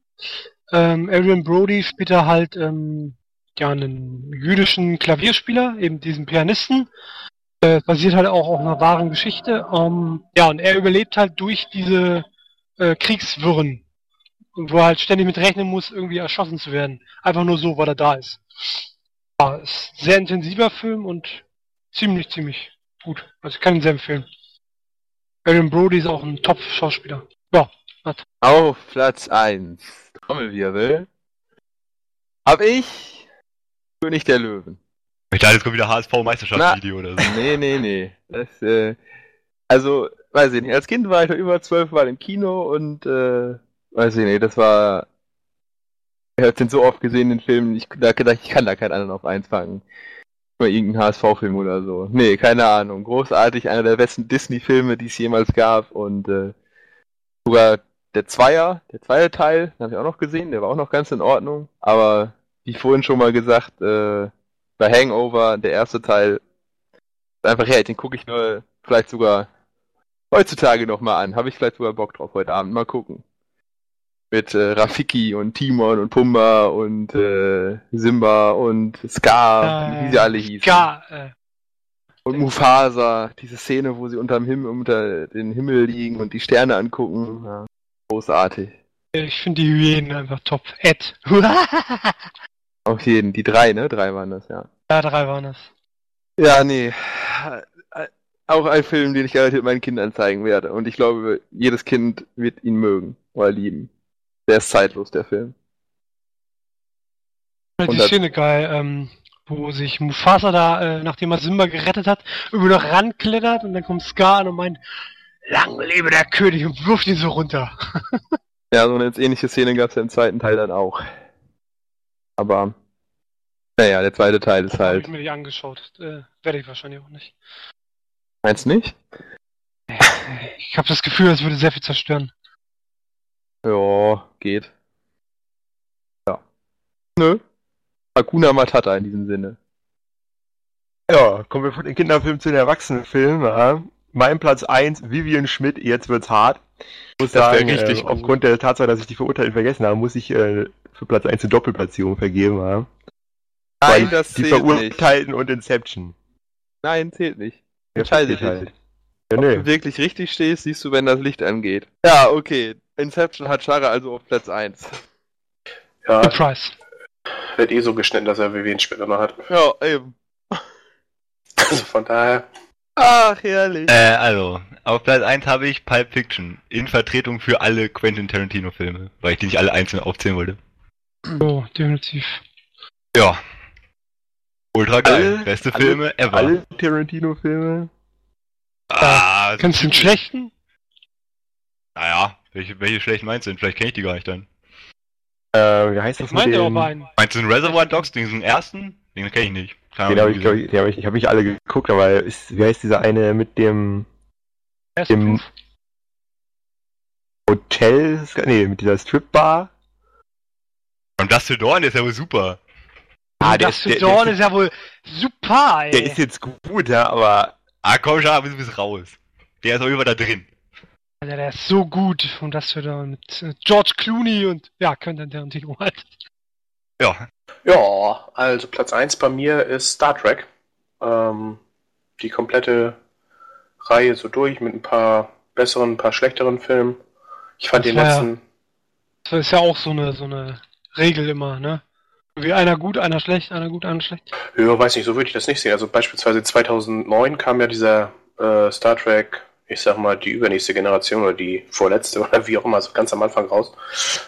Ähm, Adrian Brody spielt da halt ähm, ja einen jüdischen Klavierspieler, eben diesen Pianisten. Äh, basiert halt auch auf einer wahren Geschichte. Ähm, ja, und er überlebt halt durch diese äh, Kriegswirren. Wo er halt ständig mit rechnen muss, irgendwie erschossen zu werden. Einfach nur so, weil er da ist. Ja, ist ein sehr intensiver Film und ziemlich, ziemlich gut. Also ich kann ihn sehr empfehlen. Adrian Brody ist auch ein Top-Schauspieler. Ja, Auf Platz 1, Trommelwirbel, hab ich König der Löwen. Ich dachte, jetzt kommt wieder HSV-Meisterschaftsvideo oder so. Nee, nee, nee. Das, äh, also, weiß ich nicht. Als Kind war ich noch über zwölf Mal im Kino und, äh, weiß ich nicht, das war. Ich hab den so oft gesehen, den Film, ich da gedacht, ich kann da keinen anderen auf eins fangen. Mal irgendein HSV-Film oder so. Nee, keine Ahnung. Großartig, einer der besten Disney-Filme, die es jemals gab und, äh, sogar der Zweier, der zweite Teil, den habe ich auch noch gesehen, der war auch noch ganz in Ordnung. Aber, wie vorhin schon mal gesagt, äh, bei Hangover, der erste Teil, einfach her, den gucke ich nur vielleicht sogar heutzutage nochmal an. Habe ich vielleicht sogar Bock drauf heute Abend. Mal gucken. Mit äh, Rafiki und Timon und Pumba und äh, Simba und Scar, wie sie alle hießen. Gar, äh, Und Mufasa, diese Szene, wo sie unterm Himmel, unter den Himmel liegen und die Sterne angucken. Ja, großartig. ich finde die Hyänen einfach top. Ed. [LAUGHS] Auf jeden, die drei, ne? Drei waren das, ja. ja, drei waren es. Ja, nee. Auch ein Film, den ich garantiert meinen Kindern zeigen werde. Und ich glaube, jedes Kind wird ihn mögen oder lieben. Der ist zeitlos, der Film. Die Und das- Szene geil, ähm, wo sich Mufasa da, äh, nachdem er Simba gerettet hat, über noch ranklettert und dann kommt Scar an und meint, lang lebe der König und wirft ihn so runter. [LAUGHS] Ja, so eine ähnliche Szene gab es ja im zweiten Teil dann auch. Aber, naja, der zweite Teil ist halt. ich mir nicht angeschaut. Äh, werde ich wahrscheinlich auch nicht. Meinst du nicht? [LAUGHS] Ich habe das Gefühl, es würde sehr viel zerstören. Ja, geht. Ja. Nö. Hakuna Matata in diesem Sinne. Ja, kommen wir von den Kinderfilmen zu den Erwachsenenfilmen. Ja. Mein Platz 1, Vivian Schmidt, jetzt wird's hart. Ich muss Das sagen, richtig äh, aufgrund der Tatsache, dass ich die Verurteilten vergessen habe, muss ich äh, für Platz 1 eine Doppelplatzierung vergeben. Weil Nein, das die zählt nicht. Verurteilten und Inception. Nein, zählt nicht. Entscheide dich. halt. Ja, Ob nee. du wirklich richtig stehst, siehst du, wenn das Licht angeht. Ja, okay. Inception hat Schara also auf Platz 1. Ja, Surprise. wird eh so geschnitten, dass er Vivian später noch hat. Ja, eben. Also von daher. Ach, herrlich. Äh, also, auf Platz 1 habe ich Pulp Fiction. In Vertretung für alle Quentin Tarantino Filme. Weil ich die nicht alle einzeln aufzählen wollte. So, definitiv. Ja. Ultra geil. Alle- Beste alle- Filme ever. Alle Tarantino-Filme. Ah, Kennst du den schlechten? Naja, welche, welche schlecht meinst du denn? Vielleicht kenne ich die gar nicht dann. Äh, wie heißt das Ich meinte auch einen. Meinst du den Reservoir Dogs, diesen ersten? Den kenne ich nicht. Keine Den habe ich, glaub ich, hab ich, ich habe nicht alle geguckt, aber ist, wie heißt dieser eine mit dem Im- Hotel? Nee, mit dieser Stripbar? Und das für Dorn ist ja wohl super. Ah, der das ist- für der- Dawn der ist ja wohl super, ey. Der ist jetzt gut, ja, aber Ah, komm schon, du bist raus. Der ist auf jeden Fall da drin. Alter, der ist so gut. Und das für Dawn mit äh, George Clooney und, ja, könnte Tarantino halt. Ja. Ja, also Platz 1 bei mir ist Star Trek. Ähm, die komplette Reihe so durch mit ein paar besseren, ein paar schlechteren Filmen. Ich fand Das den war ja- letzten. Das ist ja auch so eine, so eine Regel immer, ne? Wie einer gut, einer schlecht, einer gut, einer schlecht. Ja, weiß nicht, so würde ich das nicht sehen. Also beispielsweise 2009 kam ja dieser äh, Star Trek, ich sag mal, die übernächste Generation oder die vorletzte [LAUGHS] oder wie auch immer, so ganz am Anfang raus.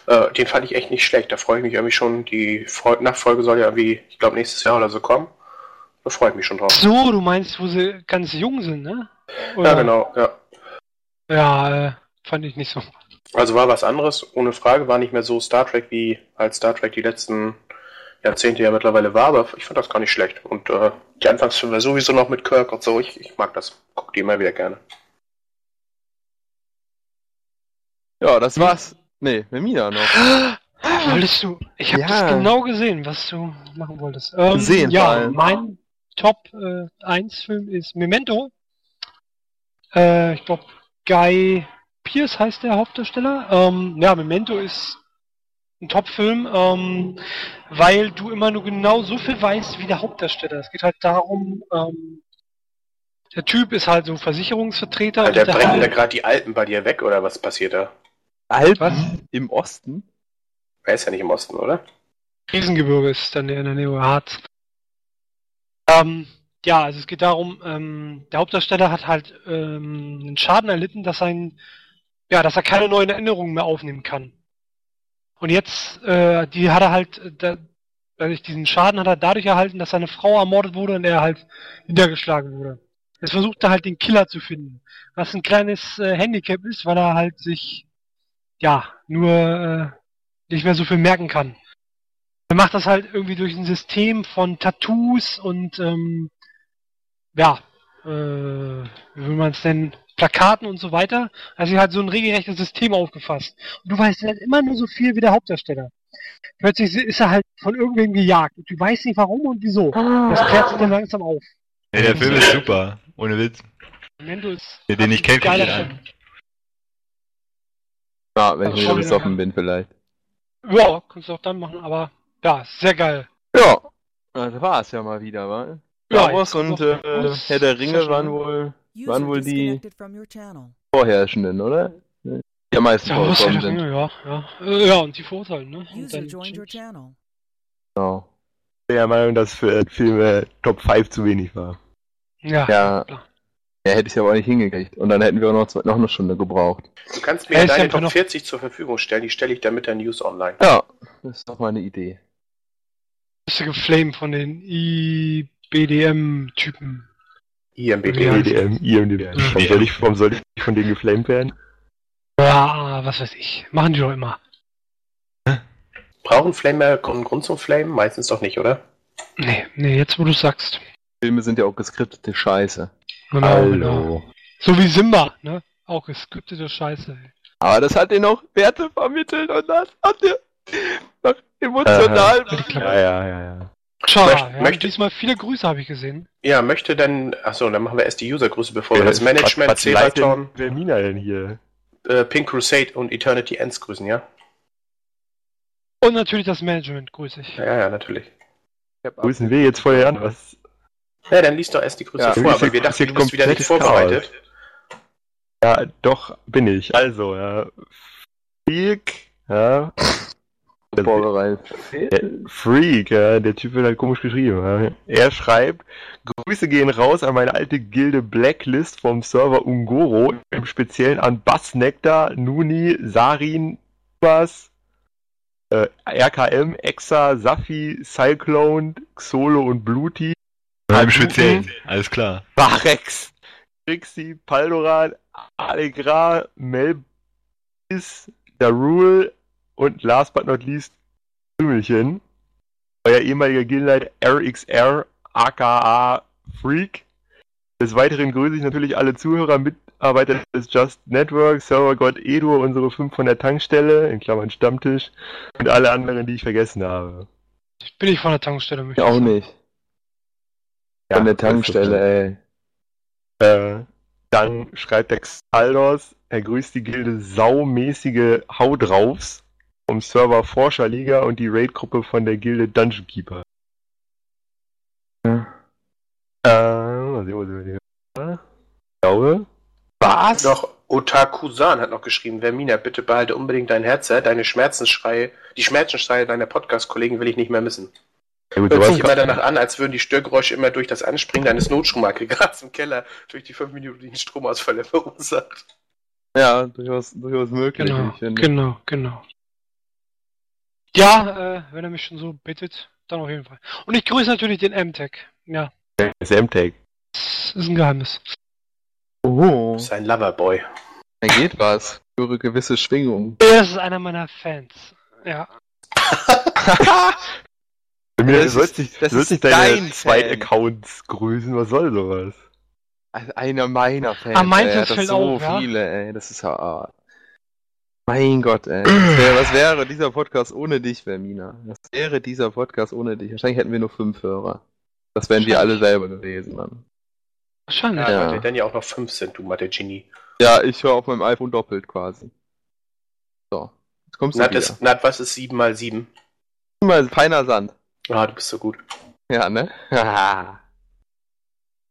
Äh, den fand ich echt nicht schlecht. Da freue ich mich irgendwie schon. Die Fol- Nachfolge soll ja irgendwie, ich glaube, nächstes Jahr oder so kommen. Da freue ich mich schon drauf. So, du meinst, wo sie ganz jung sind, ne? Ja, genau, ja. Ja, äh, fand ich nicht so. Also war was anderes, ohne Frage, war nicht mehr so Star Trek wie als Star Trek die letzten Jahrzehnte ja mittlerweile war, aber ich fand das gar nicht schlecht. Und äh, die Anfangsfilme sowieso noch mit Kirk und so, ich, ich mag das. Guck die immer wieder gerne. Ja, das war's. Nee, Vermina noch. [GASPS] Wolltest du? Ich habe Ja. das genau gesehen, was du machen wolltest. Ähm, Sehen ja, mein Top äh, 1 Film ist Memento. Äh, ich glaube, Guy Pierce heißt der Hauptdarsteller. Ähm, ja, Memento ist ein Top-Film, ähm, weil du immer nur genau so viel weißt wie der Hauptdarsteller. Es geht halt darum, ähm, der Typ ist halt so Versicherungsvertreter. Alter, und der brennen da halt- gerade die Alpen bei dir weg oder was passiert da? Alpen Was? im Osten? Er ist ja nicht im Osten, oder? Riesengebirge ist dann in der Nähe Harz. Ähm, ja, also es geht darum, ähm, der Hauptdarsteller hat halt ähm, einen Schaden erlitten, dass sein, ja, dass er keine neuen Erinnerungen mehr aufnehmen kann. Und jetzt, äh, die hat er halt, äh, da, dadurch diesen Schaden hat er dadurch erhalten, dass seine Frau ermordet wurde und er halt niedergeschlagen wurde. Jetzt versucht er halt den Killer zu finden, was ein kleines äh, Handicap ist, weil er halt sich, ja, nur äh, nicht mehr so viel merken kann. Er macht das halt irgendwie durch ein System von Tattoos und ähm, ja, äh, wie will man es denn, Plakaten und so weiter. Also er hat so ein regelrechtes System aufgefasst. Und du weißt halt immer nur so viel wie der Hauptdarsteller. Plötzlich ist er halt von irgendwem gejagt und du weißt nicht warum und wieso. Das klärt sich dann langsam auf. Ja, der Film ist super. Ohne Witz. Mendo ist den guckt geiler ihn an. Film. Ja, wenn Ach, ich schon wieder besoffen bin vielleicht. Ja, kannst du auch dann machen, aber ja, sehr geil. Ja, das war's ja mal wieder, wa? Ja, Star Wars und äh, Herr der Ringe waren wohl Waren wohl die- vorherrschenden, oder? Die am meisten Ja, vorgekommen sind. ja, ja. Äh, Ja, und die verurteilen, ne? Und dann-. Genau. Ich bin der Meinung, dass für Filme Top 5 zu wenig war. Ja, Ja. klar. Ja, hätte ich aber auch nicht hingekriegt. Und dann hätten wir auch noch, zwei, noch eine Stunde gebraucht. Du kannst mir ist deine einfach Top noch- 40 zur Verfügung stellen, die stelle ich dann mit der News online. Ja, das ist doch mal eine Idee. Bist du geflamed von den IBDM-Typen? IMBD. Ja. EDM, IMDb. Warum soll, ich, warum soll ich von denen geflamed werden? Ja, was weiß ich. Machen die doch immer. Brauchen Flamer einen Grund zum Flamen? Meistens doch nicht, oder? Nee, nee, jetzt wo du sagst. Filme sind ja auch geskriptete Scheiße. Genau, genau. So wie Simba, ne? Auch geskriptete Scheiße. ey. Aber das hat dir noch Werte vermittelt und das hat dir noch emotional. Ja, ja, ja, ja. Schau, Möcht- ja, möchte- diesmal viele Grüße habe ich gesehen. Ja, möchte denn, achso, dann machen wir erst die User-Grüße, bevor wir Äh, das Management, denn Vermina denn hier? äh, Pink Crusade und Eternity Ends grüßen, ja? Und natürlich das Management grüße ich. Ja, ja, natürlich. Grüßen wir jetzt vorher an? Was? Ja, dann liest doch erst die Grüße Ja, vor, aber wir dachten, du bist wieder nicht vorbereitet. Ja, doch, bin ich. Also, ja. Freak, ja. vorbereitet. Der Freak, ja, der Typ wird halt komisch geschrieben. Ja. Er schreibt, Grüße gehen raus an meine alte Gilde Blacklist vom Server Ungoro, im Speziellen an Bass Nectar, Nuni, Sarin, Bas, äh, RKM, Exa, Safi, Cyclone, Xolo und Bluti, Im Speziellen. Alles klar. Barex, Trixie, Paldoran, Allegra, Melbis, Darul und last but not least Krümelchen. Euer ehemaliger Guildleiter RXR, aka Freak. Des Weiteren grüße ich natürlich alle Zuhörer, Mitarbeiter des Just Network, Server God Edu, unsere 5 von der Tankstelle, in Klammern Stammtisch, und alle anderen, die ich vergessen habe. Bin ich von der Tankstelle, möchte Ich ich auch sagen. Nicht. Von der Tankstelle, ey. Äh, dann schreibt der Xaldos, er grüßt die Gilde saumäßige Hau draufs vom Server Forscherliga und die Raid-Gruppe von der Gilde Dungeon Keeper. Ja. Äh, mal sehen, wir? Ich glaube. Was? Doch, Otaku-san hat noch geschrieben, Vermina, bitte behalte unbedingt dein Headset, deine Schmerzensschreie, die Schmerzensschreie deiner Podcast-Kollegen will ich nicht mehr missen. Ja, Hört sich immer danach an, als würden die Störgeräusche immer durch das Anspringen deines Notstromaggregats [LAUGHS] im Keller durch die fünf Minuten die Stromausfälle verursacht. Ja, durchaus, durchaus möglich, Genau, ich finde. genau, genau. Ja, äh, wenn er mich schon so bittet, dann auf jeden Fall. Und ich grüße natürlich den M-Tech. Ja, ist M-Tag. das ist ein Geheimnis. Oh, Das ist ein Loverboy. da geht was. Ich höre gewisse Schwingungen. Er ist einer meiner Fans. Ja. [LAUGHS] [LAUGHS] Mir Das sollst ist- das du sollst ist nicht deine dein zwei Fan. Accounts grüßen, was soll sowas? Also einer meiner Fans. Ah, meins ey, das so auf, ja? viele, ey. Das ist ja. ah. Mein Gott, ey. Was wäre, was wäre dieser Podcast ohne dich, Vermina? Was wäre dieser Podcast ohne dich? Wahrscheinlich hätten wir nur fünf Hörer. Das wären wir alle selber gewesen, Mann. Wahrscheinlich. Ja, Ja. weil wir dann ja auch noch fünf sind, du Mathe Genie. Ja, ich höre auf meinem iPhone doppelt quasi. So. Jetzt kommst du Nat, wieder. ist, Nat, was ist sieben mal sieben? Mal feiner Sand. Ah, du bist so gut. Ja, ne? [LAUGHS] Haha.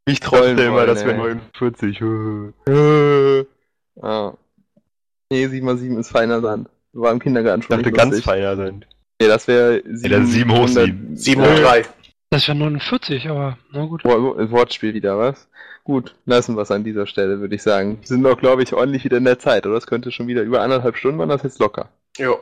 ich Ich trollen dachte immer, wollen, das wäre ey. 49. Äh. [LAUGHS] Ah. Nee, 7 mal 7 ist feiner Sand. War im Kindergarten Ich schon dachte, nicht ganz feiner sind. Nee, das wäre Ja, dann sieben hoch sieben. Sieben hoch drei. Das ist ja 49, aber na gut. Wort- Wortspiel wieder, was? Gut, lassen wir es an dieser Stelle, würde ich sagen. Wir sind doch, glaube ich, ordentlich wieder in der Zeit, oder? Das könnte schon wieder über anderthalb Stunden, waren das jetzt locker. Jo.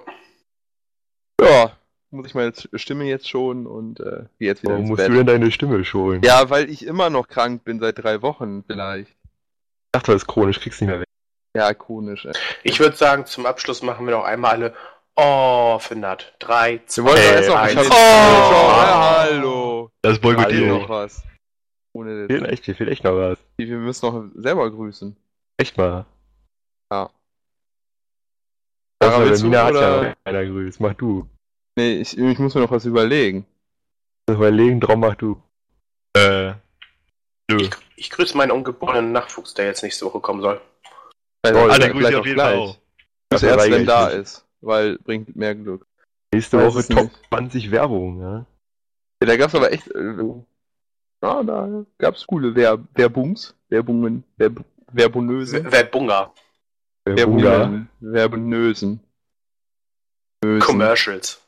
Ja, muss ich meine Stimme jetzt schon und äh, jetzt wieder Warum ins musst Bett. du denn deine Stimme schonen? Ja, weil ich immer noch krank bin seit drei Wochen vielleicht. Ich dachte, das ist chronisch, kriegst nicht mehr weg. Ja, ikonisch. Ey. Ich würde sagen, zum Abschluss machen wir noch einmal alle Oh für Nat. Drei, zwei, Wir wollen doch Ey, erst noch eins. Oh! ja, hallo. Das Fehlt boykottiere noch was. Ohne Fehlt echt, hier fehlt echt noch was. Wir müssen noch selber grüßen. Echt mal. Ja. Sarah, du, Mina hat ja keiner grüßt. Mach du. Nee, ich, ich muss mir noch was überlegen. Überlegen, drum mach du. Äh, nö. Ich grüße meinen ungeborenen Nachwuchs, der jetzt nächste Woche kommen soll. Weil Oh, das Alle grüße ich auf jeden gleich. Fall auch. Bis Dafür erst, wenn ich da mich. ist. Weil bringt mehr Glück. Nächste Weiß Woche Top nicht. 20 Werbung, ja? Ja, da gab's aber echt. Äh, ja, da gab's coole Wer Werbungs. Werbungen. Werb Werbonöse. Werbunga. Werbung, Werbungen. Werbonösen. Ösen. Commercials.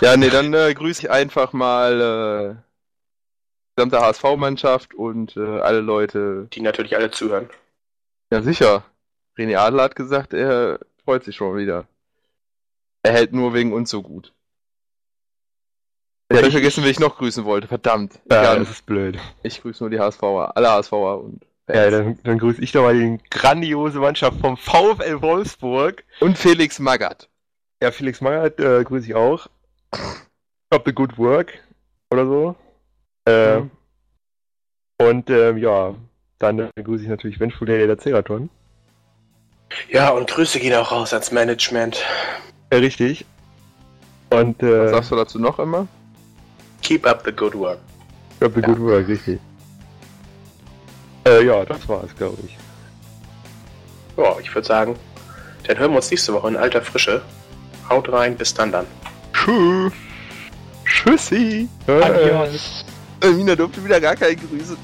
Ja, nee, dann äh, grüße ich einfach mal äh, die gesamte HSV-Mannschaft und äh, alle Leute. Die natürlich alle zuhören. Ja, sicher. René Adler hat gesagt, er freut sich schon wieder. Er hält nur wegen uns so gut. Ich Ja, habe ich- vergessen, wen ich noch grüßen wollte. Verdammt. Ja, Egal. das ist blöd. Ich grüße nur die HSVer. Alle HSVer und Fans. Ja, dann, dann grüße ich doch mal die grandiose Mannschaft vom VfL Wolfsburg. Und Felix Magath. Ja, Felix Magath äh, grüße ich auch. Stop the good work oder so. Äh, Mhm. Und ähm, ja, dann äh, grüße ich natürlich Vengeful Day der Ceraton. Ja, und Grüße gehen auch raus ans Management. Ja, richtig. Und Was äh, sagst du dazu noch immer? Keep up the good work. Stop the Ja. good work, richtig. Äh, ja, das war's, glaube ich. Ja, ich würde sagen, dann hören wir uns nächste Woche in alter Frische. Haut rein, bis dann dann. Tschüss. Tschüssi. Äh, Adios. Äh, Mina durfte wieder gar keine Grüße.